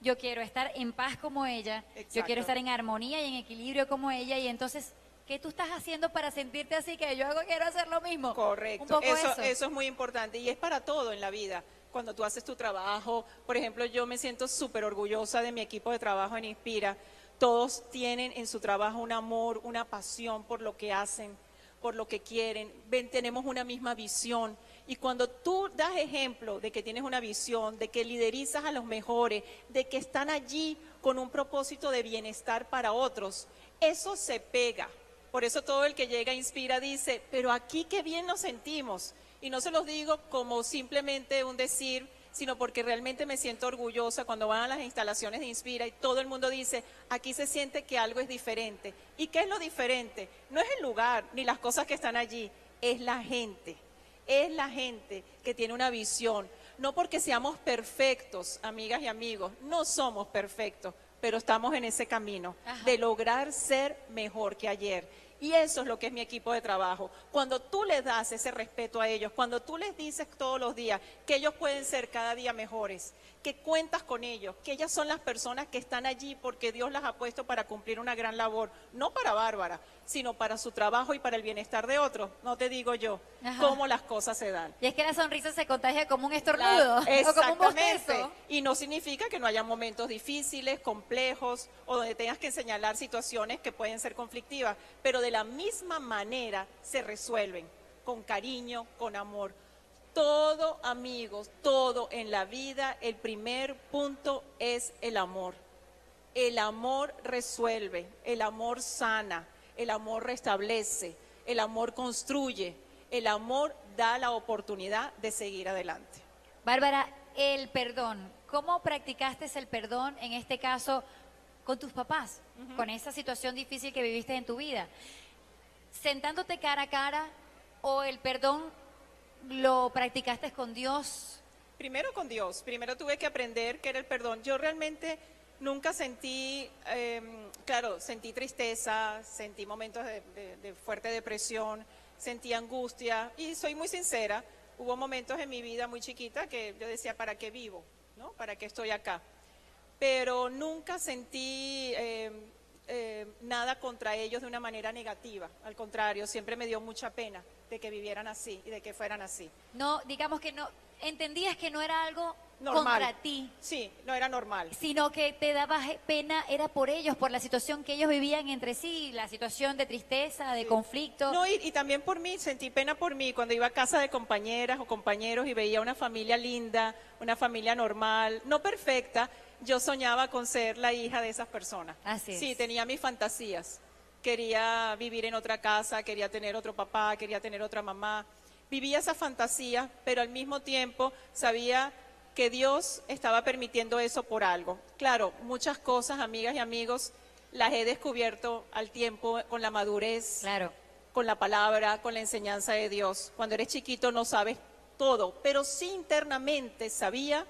Speaker 1: yo quiero estar en paz como ella, yo quiero estar en armonía y en equilibrio como ella y entonces ¿Qué tú estás haciendo para sentirte así que yo hago, quiero hacer lo mismo? Un
Speaker 2: Correcto,
Speaker 1: poco
Speaker 2: eso,
Speaker 1: eso.
Speaker 2: eso es muy importante y es para todo en la vida. Cuando tú haces tu trabajo, por ejemplo, yo me siento súper orgullosa de mi equipo de trabajo en Inspira. Todos tienen en su trabajo un amor, una pasión por lo que hacen, por lo que quieren. Ven, tenemos una misma visión. Y cuando tú das ejemplo de que tienes una visión, de que liderizas a los mejores, de que están allí con un propósito de bienestar para otros, eso se pega. Por eso todo el que llega Inspira dice, pero aquí qué bien nos sentimos. Y no se los digo como simplemente un decir, sino porque realmente me siento orgullosa cuando van a las instalaciones de Inspira y todo el mundo dice, aquí se siente que algo es diferente. ¿Y qué es lo diferente? No es el lugar ni las cosas que están allí, es la gente. Es la gente que tiene una visión. No porque seamos perfectos, amigas y amigos, no somos perfectos, pero estamos en ese camino
Speaker 1: Ajá.
Speaker 2: de lograr ser mejor que ayer. Y eso es lo que es mi equipo de trabajo. Cuando tú les das ese respeto a ellos, cuando tú les dices todos los días que ellos pueden ser cada día mejores, que cuentas con ellos, que ellas son las personas que están allí porque Dios las ha puesto para cumplir una gran labor, no para Bárbara, sino para su trabajo y para el bienestar de otros. No te digo yo
Speaker 1: Ajá.
Speaker 2: cómo las cosas se dan.
Speaker 1: Y es que la sonrisa se contagia como un estornudo o como un bostezo.
Speaker 2: Y no significa que no haya momentos difíciles, complejos, o donde tengas que señalar situaciones que pueden ser conflictivas, pero de la misma manera se resuelven, con cariño, con amor. Todo, amigos, todo en la vida, el primer punto es el amor. El amor resuelve, el amor sana, el amor restablece, el amor construye, el amor da la oportunidad de seguir adelante.
Speaker 1: Bárbara, el perdón. ¿Cómo practicaste el perdón en este caso con tus papás? Con esa situación difícil que viviste en tu vida. Sentándote cara a cara o el perdón lo practicaste con Dios.
Speaker 2: Primero con Dios, primero tuve que aprender qué era el perdón. Yo realmente nunca sentí, eh, claro, sentí tristeza, sentí momentos de, fuerte depresión, sentí angustia y soy muy sincera, hubo momentos en mi vida muy chiquita que yo decía, ¿para qué vivo? ¿No? ¿Para qué estoy acá? Pero nunca sentí eh, eh, nada contra ellos de una manera negativa, al contrario, siempre me dio mucha pena de que vivieran así y de que fueran así.
Speaker 1: No, digamos que no, entendías que no era algo
Speaker 2: Normal.
Speaker 1: contra ti,
Speaker 2: Sí, no era normal.
Speaker 1: sino que te daba pena, era por ellos, por la situación que ellos vivían entre sí, la situación de tristeza, de conflicto.
Speaker 2: No, y, y también por mí, sentí pena por mí cuando iba a casa de compañeras o compañeros y veía una familia linda, una familia normal, no perfecta. Yo soñaba con ser la hija de esas personas.
Speaker 1: Así es.
Speaker 2: Sí, tenía mis fantasías. Quería vivir en otra casa, quería tener otro papá, quería tener otra mamá. Vivía esa fantasía, pero al mismo tiempo sabía que Dios estaba permitiendo eso por algo. Claro, muchas cosas, amigas y amigos, las he descubierto al tiempo con la madurez
Speaker 1: Claro.
Speaker 2: con la palabra, con la enseñanza de Dios. Cuando eres chiquito no sabes todo, pero sí internamente sabía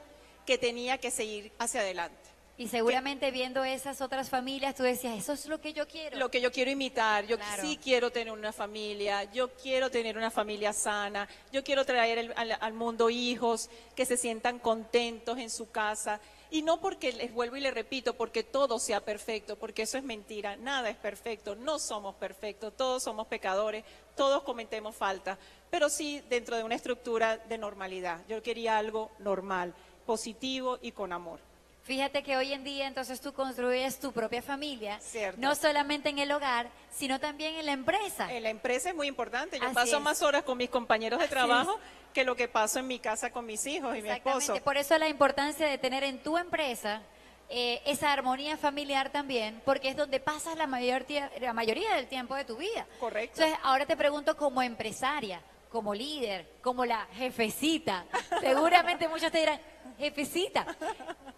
Speaker 2: que tenía que seguir hacia adelante.
Speaker 1: Y seguramente viendo esas otras familias, tú decías, eso es lo que yo quiero.
Speaker 2: Lo que yo quiero imitar, yo
Speaker 1: Claro.
Speaker 2: sí quiero tener una familia, yo quiero tener una familia sana, yo quiero traer el- al, al mundo hijos que se sientan contentos en su casa. Y no porque les vuelvo y les repito, porque todo sea perfecto, porque eso es mentira, nada es perfecto, no somos perfectos, todos somos pecadores, todos cometemos falta, pero sí dentro de una estructura de normalidad. Yo quería algo normal, positivo y con amor.
Speaker 1: Fíjate que hoy en día entonces tú construyes tu propia familia,
Speaker 2: Cierto.
Speaker 1: no solamente en el hogar, sino también en la empresa.
Speaker 2: En la empresa es muy importante. Yo
Speaker 1: Así
Speaker 2: paso
Speaker 1: es.
Speaker 2: más horas con mis compañeros de
Speaker 1: Así
Speaker 2: trabajo que lo que paso en mi casa con mis hijos y mi
Speaker 1: Exactamente.
Speaker 2: esposo.
Speaker 1: Por eso la importancia de tener en tu empresa eh, esa armonía familiar también, porque es donde pasas la, mayor la mayoría del tiempo de tu vida.
Speaker 2: Correcto.
Speaker 1: Entonces, ahora te pregunto como empresaria, como líder, como la jefecita. Seguramente muchos te dirán, jefecita,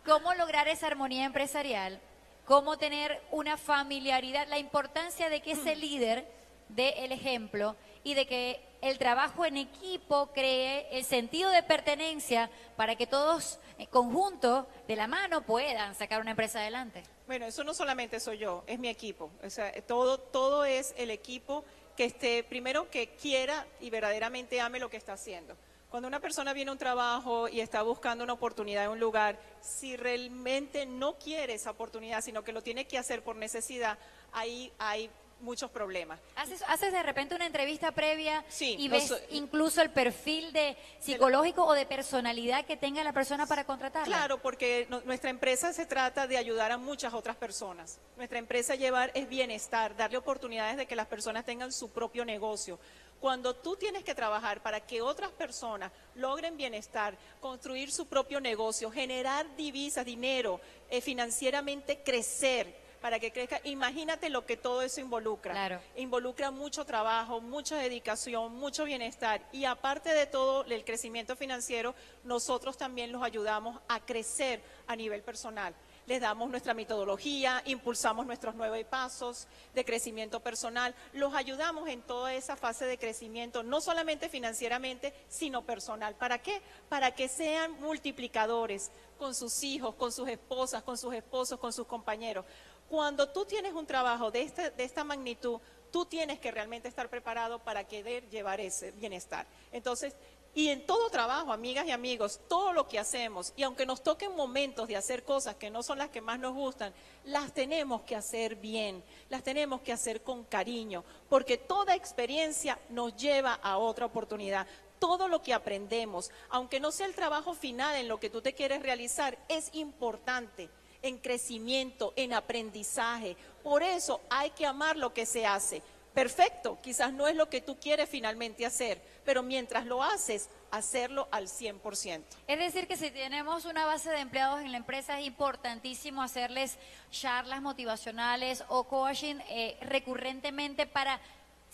Speaker 1: ¿cómo lograr esa armonía empresarial? ¿Cómo tener una familiaridad? La importancia de que ese líder dé el ejemplo y de que el trabajo en equipo cree el sentido de pertenencia para que todos en conjunto, de la mano, puedan sacar una empresa adelante.
Speaker 2: Bueno, eso no solamente soy yo, es mi equipo. O sea, todo, todo es el equipo que esté, primero que quiera y verdaderamente ame lo que está haciendo. Cuando una persona viene a un trabajo y está buscando una oportunidad en un lugar, si realmente no quiere esa oportunidad, sino que lo tiene que hacer por necesidad, ahí hay muchos problemas.
Speaker 1: ¿Haces, haces de repente una entrevista previa
Speaker 2: Sí,
Speaker 1: y ves incluso el perfil de psicológico o de personalidad que tenga la persona para contratarla?
Speaker 2: Claro, porque no- nuestra empresa se trata de ayudar a muchas otras personas. Nuestra empresa llevar es bienestar, darle oportunidades de que las personas tengan su propio negocio. Cuando tú tienes que trabajar para que otras personas logren bienestar, construir su propio negocio, generar divisas, dinero, eh, financieramente crecer, para que crezca, imagínate lo que todo eso involucra.
Speaker 1: Claro.
Speaker 2: Involucra mucho trabajo, mucha dedicación, mucho bienestar. Y aparte de todo el crecimiento financiero, nosotros también los ayudamos a crecer a nivel personal. Les damos nuestra metodología, impulsamos nuestros nueve pasos de crecimiento personal, los ayudamos en toda esa fase de crecimiento, no solamente financieramente, sino personal. ¿Para qué? Para que sean multiplicadores con sus hijos, con sus esposas, con sus esposos, con sus compañeros. Cuando tú tienes un trabajo de, este- de esta magnitud, tú tienes que realmente estar preparado para querer llevar ese bienestar. Entonces, y en todo trabajo, amigas y amigos, todo lo que hacemos, y aunque nos toquen momentos de hacer cosas que no son las que más nos gustan, las tenemos que hacer bien, las tenemos que hacer con cariño, porque toda experiencia nos lleva a otra oportunidad. Todo lo que aprendemos, aunque no sea el trabajo final en lo que tú te quieres realizar, es importante en crecimiento, en aprendizaje. Por eso hay que amar lo que se hace. Perfecto, quizás no es lo que tú quieres finalmente hacer, pero mientras lo haces, hacerlo al 100%.
Speaker 1: Es decir, que si tenemos una base de empleados en la empresa, es importantísimo hacerles charlas motivacionales o coaching eh, recurrentemente para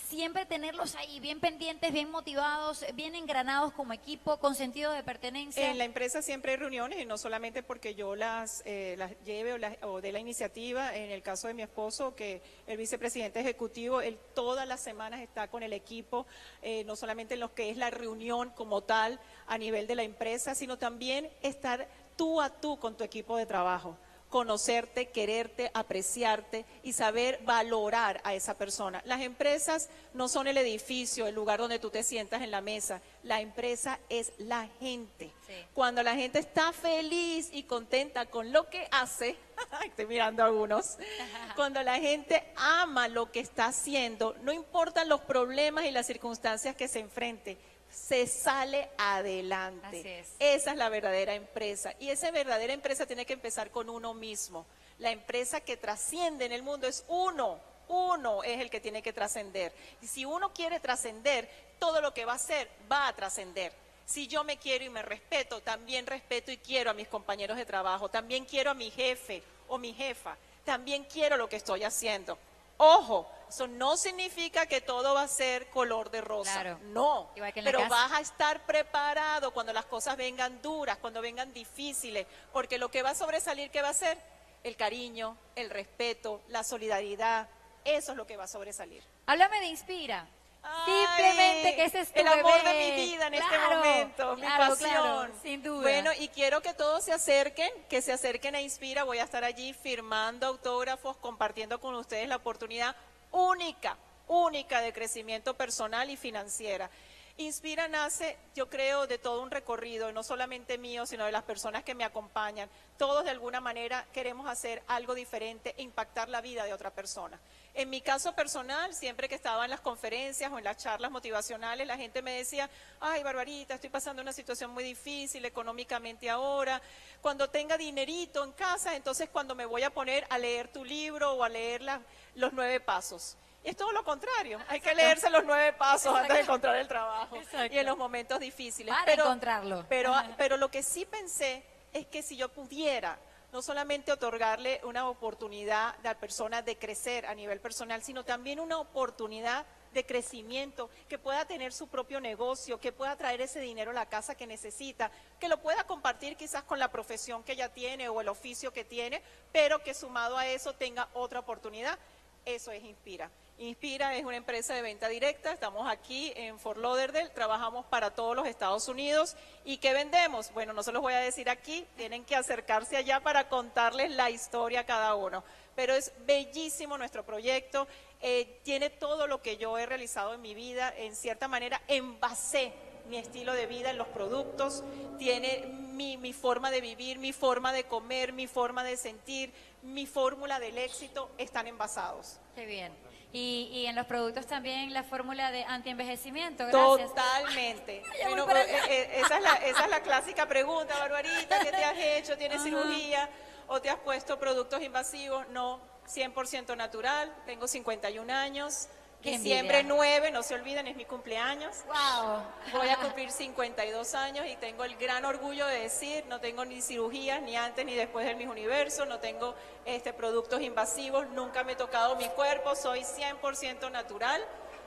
Speaker 1: siempre tenerlos ahí bien pendientes, bien motivados, bien engranados como equipo, con sentido de pertenencia.
Speaker 2: En la empresa siempre hay reuniones y no solamente porque yo las, eh, las lleve o, las- o dé la iniciativa. En el caso de mi esposo, que el vicepresidente ejecutivo, él todas las semanas está con el equipo, eh, no solamente en lo que es la reunión como tal a nivel de la empresa, sino también estar tú a tú con tu equipo de trabajo conocerte, quererte, apreciarte y saber valorar a esa persona. Las empresas no son el edificio, el lugar donde tú te sientas en la mesa. La empresa es la gente.
Speaker 1: Sí.
Speaker 2: Cuando la gente está feliz y contenta con lo que hace, estoy mirando a algunos, cuando la gente ama lo que está haciendo, no importan los problemas y las circunstancias que se enfrente, se sale adelante.
Speaker 1: Es.
Speaker 2: Esa es la verdadera empresa. Y esa verdadera empresa tiene que empezar con uno mismo. La empresa que trasciende en el mundo es uno. Uno es el que tiene que trascender. Y si uno quiere trascender, todo lo que va a hacer va a trascender. Si yo me quiero y me respeto, también respeto y quiero a mis compañeros de trabajo, también quiero a mi jefe o mi jefa, también quiero lo que estoy haciendo. Ojo, eso no significa que todo va a ser color de rosa.
Speaker 1: Claro.
Speaker 2: No,
Speaker 1: Igual que en la
Speaker 2: pero
Speaker 1: casa.
Speaker 2: vas a estar preparado cuando las cosas vengan duras, cuando vengan difíciles, porque lo que va a sobresalir, ¿qué va a ser? El cariño, el respeto, la solidaridad, eso es lo que va a sobresalir.
Speaker 1: Háblame de Inspira.
Speaker 2: Ay,
Speaker 1: Simplemente que ese es tu
Speaker 2: el amor de mi vida en este
Speaker 1: Claro,
Speaker 2: momento, mi pasión.
Speaker 1: claro, sin duda.
Speaker 2: Bueno, y quiero que todos se acerquen, que se acerquen a Inspira. Voy a estar allí firmando autógrafos, compartiendo con ustedes la oportunidad única, única de crecimiento personal y financiera. Inspira nace, yo creo, de todo un recorrido, no solamente mío, sino de las personas que me acompañan. Todos de alguna manera queremos hacer algo diferente impactar la vida de otra persona. En mi caso personal, siempre que estaba en las conferencias o en las charlas motivacionales, la gente me decía, ay, Barbarita, estoy pasando una situación muy difícil económicamente ahora. Cuando tenga dinerito en casa, entonces cuando me voy a poner a leer tu libro o a leer la- los nueve pasos. Y es todo lo contrario, hay que leerse los nueve pasos antes de encontrar el trabajo
Speaker 1: Exacto.
Speaker 2: y en los momentos difíciles.
Speaker 1: Para encontrarlo.
Speaker 2: Pero, pero lo que sí pensé es que si yo pudiera no solamente otorgarle una oportunidad a la persona de crecer a nivel personal, sino también una oportunidad de crecimiento, que pueda tener su propio negocio, que pueda traer ese dinero a la casa que necesita, que lo pueda compartir quizás con la profesión que ella tiene o el oficio que tiene, pero que sumado a eso tenga otra oportunidad. Eso es Inspira. Inspira es una empresa de venta directa, estamos aquí en Fort Lauderdale, trabajamos para todos los Estados Unidos. ¿Y qué vendemos? Bueno, no se los voy a decir aquí, tienen que acercarse allá para contarles la historia a cada uno. Pero es bellísimo nuestro proyecto, eh, tiene todo lo que yo he realizado en mi vida, en cierta manera envasé mi estilo de vida en los productos, tiene mi, mi forma de vivir, mi forma de comer, mi forma de sentir, mi fórmula del éxito están envasados.
Speaker 1: Qué bien. Y, y en los productos también la fórmula de antienvejecimiento, gracias.
Speaker 2: Totalmente. Bueno, eh, eh, esa, es la, esa es la clásica pregunta, Barbarita, ¿qué te has hecho? ¿Tienes cirugía? ¿O te has puesto productos invasivos? No, 100% natural, tengo 51 años, diciembre
Speaker 1: envidia.
Speaker 2: 9, no se olviden, es mi cumpleaños.
Speaker 1: Wow.
Speaker 2: Voy a cumplir 52 años y tengo el gran orgullo de decir, no tengo ni cirugías, ni antes ni después del mis universo, no tengo este, productos invasivos, nunca me he tocado mi cuerpo, soy 100% natural.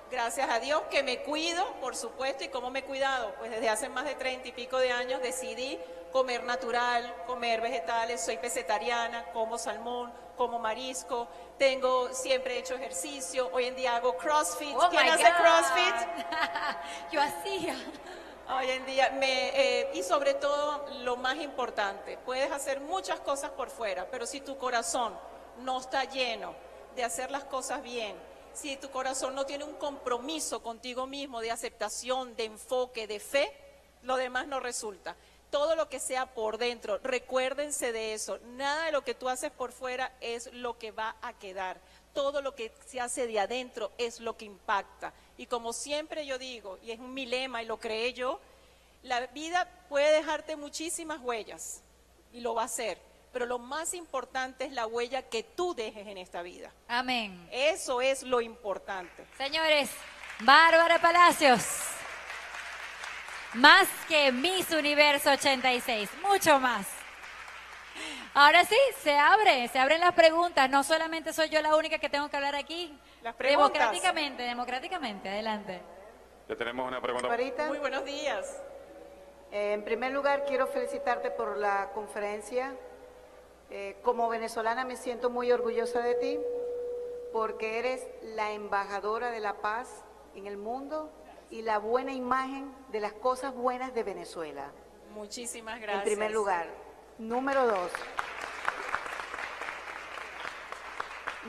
Speaker 2: Gracias a Dios que me cuido, por supuesto, y cómo me he cuidado. Pues desde hace más de 30 y pico de años decidí comer natural, comer vegetales, soy pesetariana, como salmón, como marisco, tengo siempre hecho ejercicio, hoy en día hago CrossFit.
Speaker 1: Oh
Speaker 2: ¿Quién hace
Speaker 1: God.
Speaker 2: CrossFit?
Speaker 1: Yo hacía.
Speaker 2: Hoy en día, me, eh, y sobre todo, lo más importante, puedes hacer muchas cosas por fuera, pero si tu corazón no está lleno de hacer las cosas bien, si tu corazón no tiene un compromiso contigo mismo de aceptación, de enfoque, de fe, lo demás no resulta. Todo lo que sea por dentro, recuérdense de eso. Nada de lo que tú haces por fuera es lo que va a quedar. Todo lo que se hace de adentro es lo que impacta. Y como siempre yo digo, y es mi lema y lo creé yo, la vida puede dejarte muchísimas huellas y lo va a hacer, pero lo más importante es la huella que tú dejes en esta vida.
Speaker 1: Amén.
Speaker 2: Eso es lo importante.
Speaker 1: Señores, Bárbara Palacios. Más que Miss Universo 86, mucho más. Ahora sí, se abre, se abren las preguntas. No solamente soy yo la única que tengo que hablar aquí.
Speaker 2: Las preguntas.
Speaker 1: Democráticamente, democráticamente, adelante.
Speaker 3: Ya tenemos una pregunta.
Speaker 4: Barbarita,
Speaker 2: Muy buenos días.
Speaker 4: eh, en primer lugar quiero felicitarte por la conferencia. Eh, como venezolana me siento muy orgullosa de ti porque eres la embajadora de la paz en el mundo y la buena imagen de las cosas buenas de Venezuela.
Speaker 2: Muchísimas gracias.
Speaker 4: En primer lugar. Número dos.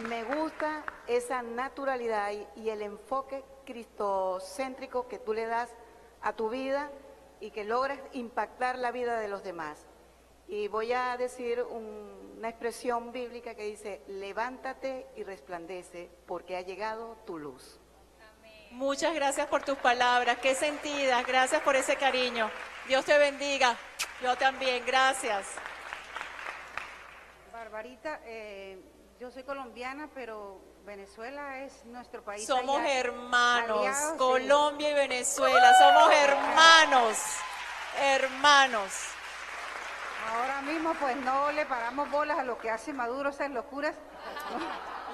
Speaker 4: Me gusta esa naturalidad y, el enfoque cristocéntrico que tú le das a tu vida y que logras impactar la vida de los demás. Y voy a decir un- una expresión bíblica que dice, levántate y resplandece porque ha llegado tu luz.
Speaker 2: Muchas gracias por tus palabras, qué sentidas, gracias por ese cariño. Dios te bendiga. Yo también, gracias.
Speaker 5: Barbarita, eh, yo soy colombiana, pero Venezuela es nuestro país.
Speaker 2: Somos
Speaker 5: allá.
Speaker 2: hermanos,
Speaker 5: Aliados, sí.
Speaker 2: Colombia y Venezuela, somos hermanos, hermanos.
Speaker 5: Ahora mismo, pues no le paramos bolas a lo que hace Maduro, esas locuras.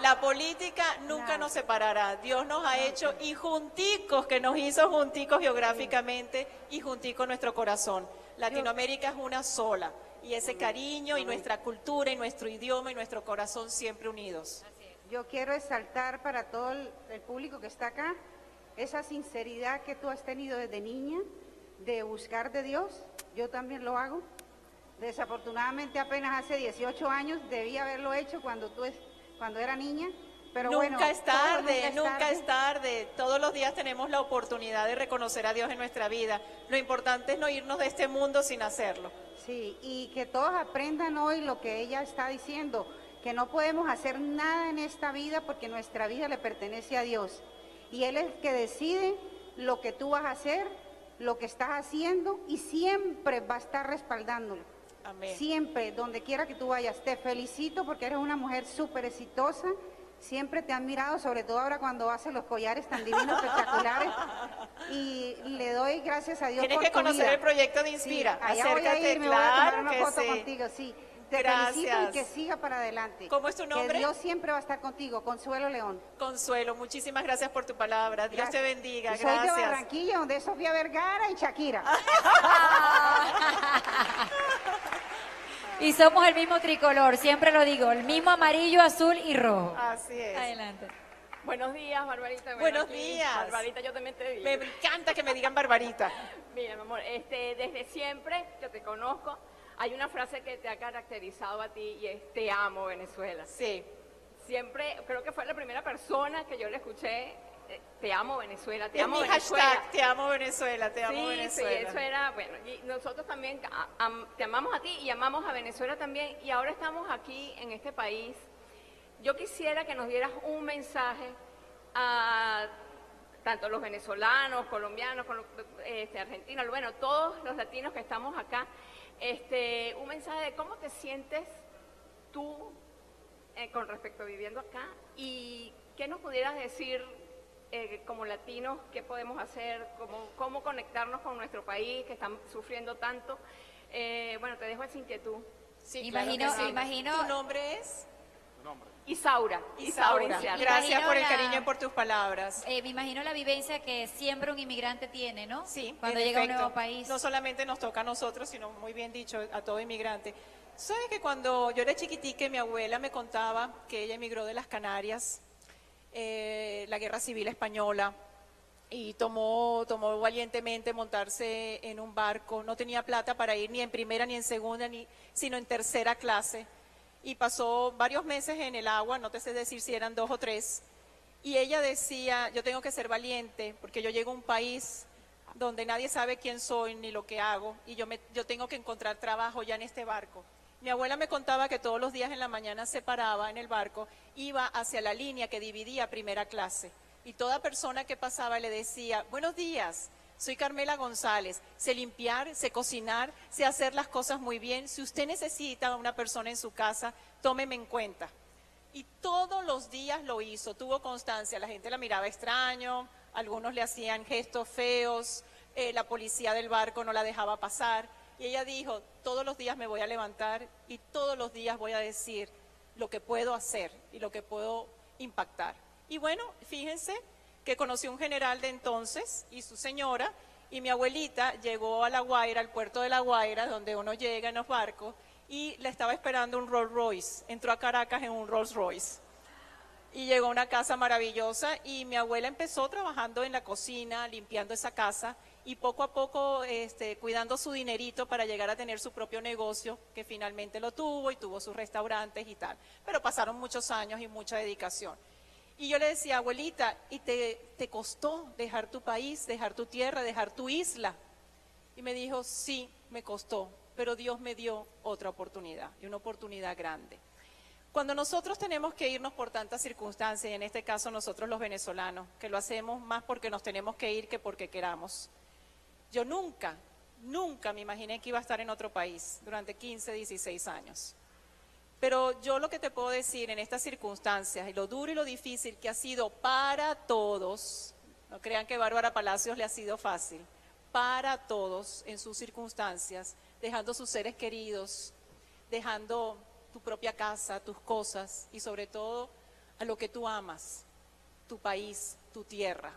Speaker 2: La política nunca nos separará. Dios nos ha hecho y junticos, que nos hizo junticos geográficamente y junticos nuestro corazón. Latinoamérica es una sola y ese cariño y nuestra cultura y nuestro idioma y nuestro corazón siempre unidos.
Speaker 5: Yo quiero exaltar para todo el, público que está acá esa sinceridad que tú has tenido desde niña de buscar de Dios. Yo también lo hago. Desafortunadamente apenas hace 18 años debí haberlo hecho cuando tú cuando era niña, pero
Speaker 2: nunca
Speaker 5: bueno,
Speaker 2: es tarde, nunca es tarde. Todos los días tenemos la oportunidad de reconocer a Dios en nuestra vida. Lo importante es no irnos de este mundo sin hacerlo.
Speaker 5: Sí, y que todos aprendan hoy lo que ella está diciendo, que no podemos hacer nada en esta vida porque nuestra vida le pertenece a Dios. Y Él es el que decide lo que tú vas a hacer, lo que estás haciendo y siempre va a estar respaldándolo.
Speaker 2: Amén.
Speaker 5: Siempre, donde quiera que tú vayas. Te felicito porque eres una mujer súper exitosa. Siempre te han mirado, sobre todo ahora cuando haces los collares tan divinos, espectaculares. Y le doy gracias a Dios
Speaker 2: Tienes
Speaker 5: por
Speaker 2: que
Speaker 5: tu
Speaker 2: conocer
Speaker 5: vida.
Speaker 2: el proyecto de Inspira.
Speaker 5: Sí, allá voy a ir, me voy a tomar una foto
Speaker 2: sí.
Speaker 5: contigo, sí. Te
Speaker 2: Gracias.
Speaker 5: felicito y que siga para adelante.
Speaker 2: ¿Cómo es tu nombre?
Speaker 5: Que Dios siempre va a estar contigo. Consuelo León.
Speaker 2: Consuelo, muchísimas gracias por tu palabra. Dios te
Speaker 5: Gracias.
Speaker 2: bendiga.
Speaker 5: Y Soy de
Speaker 2: Gracias.
Speaker 5: Barranquilla, donde es Sofía Vergara y Shakira.
Speaker 1: Y somos el mismo tricolor, siempre lo digo, el mismo amarillo, azul y rojo.
Speaker 2: Así es.
Speaker 1: Adelante.
Speaker 6: Buenos días, Barbarita. Bueno,
Speaker 2: Buenos
Speaker 6: aquí,
Speaker 2: días.
Speaker 6: Barbarita, yo también te digo.
Speaker 2: Me encanta que me digan Barbarita.
Speaker 6: Mira, mi amor, este, desde siempre que te conozco, hay una frase que te ha caracterizado a ti y es te amo, Venezuela.
Speaker 2: Sí.
Speaker 6: Siempre, creo que fue la primera persona que yo le escuché eh, te amo Venezuela, te
Speaker 2: Es
Speaker 6: amo
Speaker 2: mi
Speaker 6: Venezuela.
Speaker 2: hashtag, te amo Venezuela, te amo
Speaker 6: sí,
Speaker 2: Venezuela.
Speaker 6: Sí, eso era, bueno, y nosotros también am- te amamos a ti y amamos a Venezuela también, y ahora estamos aquí en este país. Yo quisiera que nos dieras un mensaje a tanto los venezolanos, colombianos, colo- este, argentinos, bueno, todos los latinos que estamos acá, este, un mensaje de cómo te sientes tú eh, con respecto a viviendo acá y qué nos pudieras decir eh, como latinos, qué podemos hacer, cómo, cómo conectarnos con nuestro país que están sufriendo tanto. Eh, bueno, te dejo esa inquietud.
Speaker 2: Sí,
Speaker 1: Imagino-
Speaker 2: claro que sí.
Speaker 1: imagino-
Speaker 2: ¿Tu nombre es?
Speaker 6: Isaura,
Speaker 2: Isaura.
Speaker 6: Inciarte.
Speaker 2: Gracias por el
Speaker 1: la-
Speaker 2: cariño y por tus palabras.
Speaker 1: Eh, me imagino la vivencia que siempre un inmigrante tiene, ¿no?
Speaker 2: Sí,
Speaker 1: Cuando llega a un nuevo país.
Speaker 2: No solamente nos toca a nosotros, sino muy bien dicho, a todo inmigrante. ¿Sabes que cuando yo era chiquitica, mi abuela me contaba que ella emigró de las Canarias, eh, la guerra civil española, y tomó, tomó valientemente montarse en un barco. No tenía plata para ir ni en primera ni en segunda, ni, sino en tercera clase. Y pasó varios meses en el agua, no te sé decir si eran dos o tres. Y ella decía, yo tengo que ser valiente porque yo llego a un país donde nadie sabe quién soy ni lo que hago y yo, me, yo tengo que encontrar trabajo ya en este barco. Mi abuela me contaba que todos los días en la mañana se paraba en el barco, iba hacia la línea que dividía primera clase y toda persona que pasaba le decía, buenos días, soy Carmela González, sé limpiar, sé cocinar, sé hacer las cosas muy bien. Si usted necesita a una persona en su casa, tómeme en cuenta. Y todos los días lo hizo, tuvo constancia. La gente la miraba extraño, algunos le hacían gestos feos, eh, la policía del barco no la dejaba pasar. Y ella dijo, todos los días me voy a levantar y todos los días voy a decir lo que puedo hacer y lo que puedo impactar. Y bueno, fíjense que conoció un general de entonces y su señora, y mi abuelita llegó a La Guaira, al puerto de La Guaira, donde uno llega en los barcos, y le estaba esperando un Rolls Royce. Entró a Caracas en un Rolls Royce. Y llegó a una casa maravillosa y mi abuela empezó trabajando en la cocina, limpiando esa casa y poco a poco este, cuidando su dinerito para llegar a tener su propio negocio, que finalmente lo tuvo y tuvo sus restaurantes y tal. Pero pasaron muchos años y mucha dedicación. Y yo le decía, abuelita, ¿y te, costó dejar tu país, dejar tu tierra, dejar tu isla? Y me dijo, sí, me costó, pero Dios me dio otra oportunidad, y una oportunidad grande. Cuando nosotros tenemos que irnos por tantas circunstancias, y en este caso nosotros los venezolanos, que lo hacemos más porque nos tenemos que ir que porque queramos, yo nunca, nunca me imaginé que iba a estar en otro país durante 15, 16 años. Pero yo lo que te puedo decir en estas circunstancias y lo duro y lo difícil que ha sido para todos, no crean que Bárbara Palacios le ha sido fácil, para todos en sus circunstancias, dejando sus seres queridos, dejando tu propia casa, tus cosas y sobre todo a lo que tú amas, tu país, tu tierra.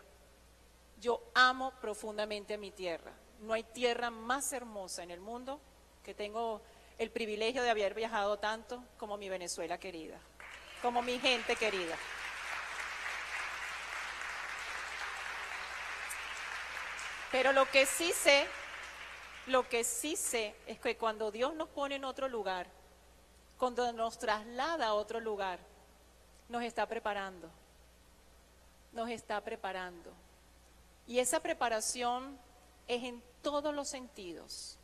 Speaker 2: Yo amo profundamente a mi tierra. No hay tierra más hermosa en el mundo que tengo el privilegio de haber viajado tanto como mi Venezuela querida, como mi gente querida. Pero lo que sí sé, lo que sí sé es que cuando Dios nos pone en otro lugar, cuando nos traslada a otro lugar, nos está preparando, nos está preparando. Y esa preparación es en todos los sentidos.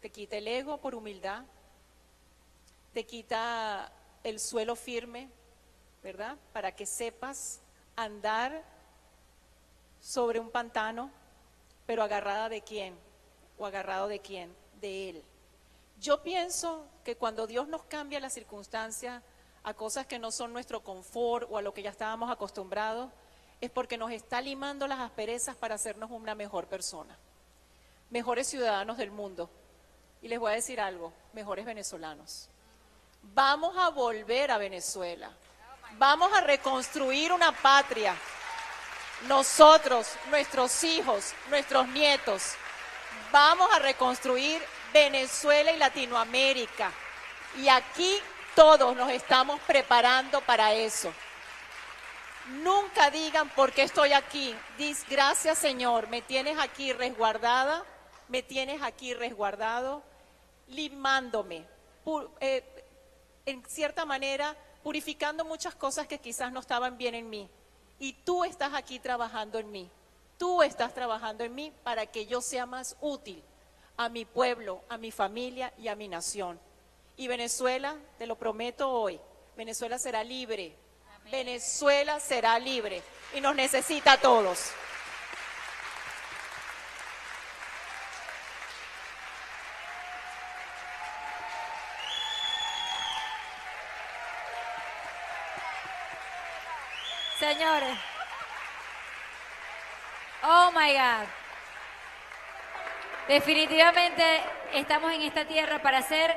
Speaker 2: Te quita el ego por humildad, te quita el suelo firme, ¿verdad? Para que sepas andar sobre un pantano, pero agarrada de quién o agarrado de quién, de Él. Yo pienso que cuando Dios nos cambia las circunstancias a cosas que no son nuestro confort o a lo que ya estábamos acostumbrados, es porque nos está limando las asperezas para hacernos una mejor persona, mejores ciudadanos del mundo. Y les voy a decir algo, mejores venezolanos. Vamos a volver a Venezuela. Vamos a reconstruir una patria. Nosotros, nuestros hijos, nuestros nietos, vamos a reconstruir Venezuela y Latinoamérica. Y aquí todos nos estamos preparando para eso. Nunca digan por qué estoy aquí. Dis, gracias Señor, me tienes aquí resguardada, me tienes aquí resguardado, limándome, eh, en cierta manera purificando muchas cosas que quizás no estaban bien en mí Y tú estás aquí trabajando en mí. Tú estás trabajando en mí para que yo sea más útil a mi pueblo, a mi familia y a mi nación. Y Venezuela, te lo prometo hoy, Venezuela será libre. Venezuela será libre y nos necesita a todos.
Speaker 1: Señores. Oh my God. Definitivamente estamos en esta tierra para ser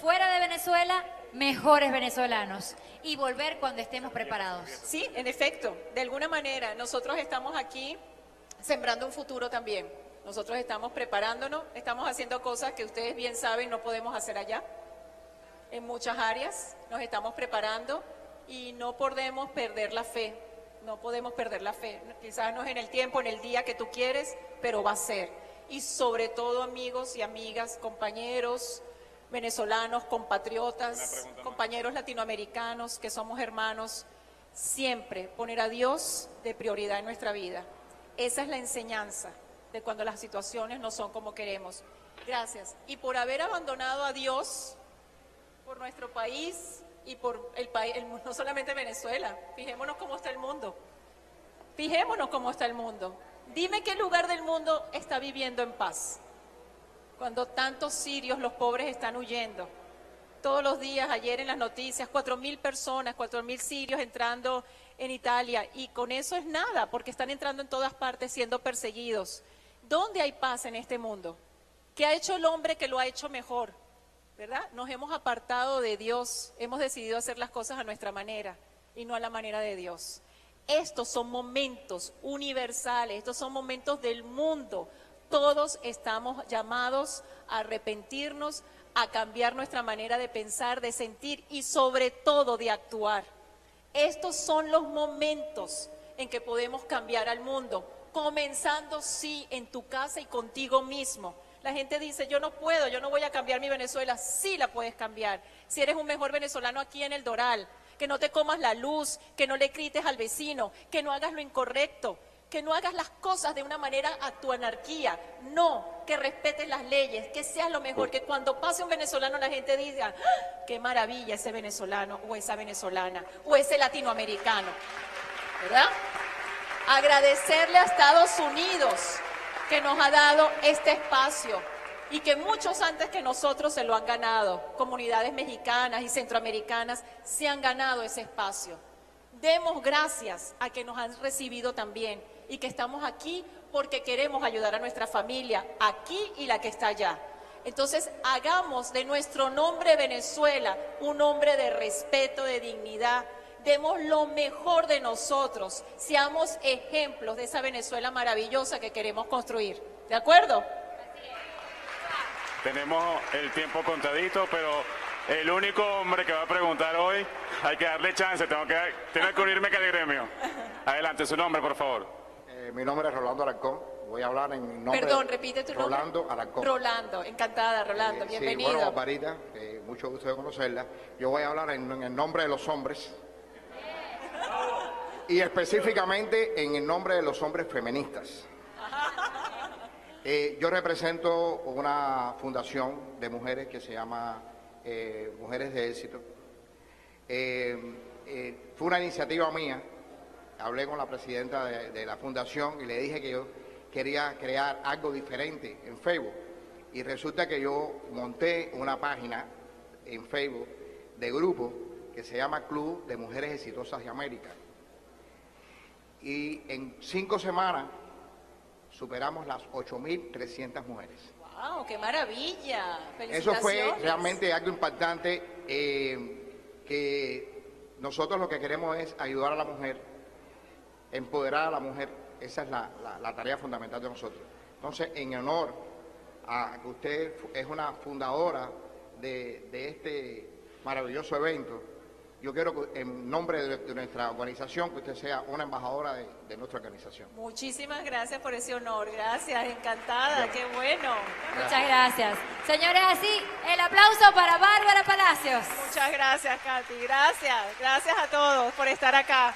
Speaker 1: fuera de Venezuela mejores venezolanos y volver cuando estemos preparados.
Speaker 2: Sí, en efecto, de alguna manera nosotros estamos aquí sembrando un futuro también. Nosotros estamos preparándonos, estamos haciendo cosas que ustedes bien saben no podemos hacer allá. En muchas áreas nos estamos preparando y no podemos perder la fe, no podemos perder la fe. Quizás no es en el tiempo, en el día que tú quieres, pero va a ser. Y sobre todo amigos y amigas, compañeros venezolanos, compatriotas, compañeros latinoamericanos, que somos hermanos, siempre poner a Dios de prioridad en nuestra vida. Esa es la enseñanza de cuando las situaciones no son como queremos. Gracias. Y por haber abandonado a Dios, por nuestro país, y por el país, no solamente Venezuela, fijémonos cómo está el mundo. Fijémonos cómo está el mundo. Dime qué lugar del mundo está viviendo en paz. Cuando tantos sirios, los pobres, están huyendo. Todos los días, ayer en las noticias, cuatro mil personas, cuatro mil sirios entrando en Italia. Y con eso es nada, porque están entrando en todas partes siendo perseguidos. ¿Dónde hay paz en este mundo? ¿Qué ha hecho el hombre que lo ha hecho mejor? ¿Verdad? Nos hemos apartado de Dios, hemos decidido hacer las cosas a nuestra manera y no a la manera de Dios. Estos son momentos universales, estos son momentos del mundo. Todos estamos llamados a arrepentirnos, a cambiar nuestra manera de pensar, de sentir y sobre todo de actuar. Estos son los momentos en que podemos cambiar al mundo, comenzando sí en tu casa y contigo mismo la gente dice, yo no puedo, yo no voy a cambiar mi Venezuela. Sí la puedes cambiar. Si eres un mejor venezolano aquí en el Doral, que no te comas la luz, que no le grites al vecino, que no hagas lo incorrecto, que no hagas las cosas de una manera a tu anarquía. No, que respetes las leyes, que seas lo mejor, que cuando pase un venezolano la gente diga, ¡Ah! qué maravilla ese venezolano o esa venezolana o ese latinoamericano. ¿Verdad? Agradecerle a Estados Unidos que nos ha dado este espacio y que muchos antes que nosotros se lo han ganado, comunidades mexicanas y centroamericanas se han ganado ese espacio. Demos gracias a que nos han recibido también y que estamos aquí porque queremos ayudar a nuestra familia aquí y la que está allá. Entonces, hagamos de nuestro nombre Venezuela un nombre de respeto, de dignidad, demos lo mejor de nosotros, seamos ejemplos de esa Venezuela maravillosa que queremos construir. ¿De acuerdo?
Speaker 3: Tenemos el tiempo contadito, pero el único hombre que va a preguntar hoy, hay que darle chance, tengo que, tener que unirme que de gremio. Adelante, su nombre, por favor.
Speaker 7: Eh, mi nombre es Rolando Alarcón. Voy a hablar en nombre
Speaker 2: Perdón, repite tu
Speaker 7: nombre.
Speaker 2: Rolando
Speaker 7: Alarcón.
Speaker 2: Rolando, encantada, Rolando,
Speaker 7: Eh,
Speaker 2: bienvenido.
Speaker 7: Sí, bueno, Barbarita, eh, mucho gusto de conocerla. Yo voy a hablar en, en el nombre de los hombres y específicamente en el nombre de los hombres feministas. Eh, yo represento una fundación de mujeres que se llama eh, Mujeres de Éxito. Eh, fue una iniciativa mía. Hablé con la presidenta de, de la fundación y le dije que yo quería crear algo diferente en Facebook. Y resulta que yo monté una página en Facebook de grupo que se llama Club de Mujeres Exitosas de América. Y en cinco semanas superamos las 8.300 mujeres.
Speaker 2: ¡Wow! ¡Qué maravilla!
Speaker 7: Eso fue realmente algo impactante eh, que nosotros lo que queremos es ayudar a la mujer, empoderar a la mujer. Esa es la, la- la tarea fundamental de nosotros. Entonces, en honor a que usted es una fundadora de, de este maravilloso evento, yo quiero que en nombre de, de nuestra organización que usted sea una embajadora de, de nuestra organización.
Speaker 2: Muchísimas gracias por ese honor. Gracias, encantada. ¡Qué bueno!
Speaker 1: Muchas gracias. Señores, así, el aplauso para Bárbara Palacios.
Speaker 2: Muchas gracias, Katy. Gracias. Gracias a todos por estar acá.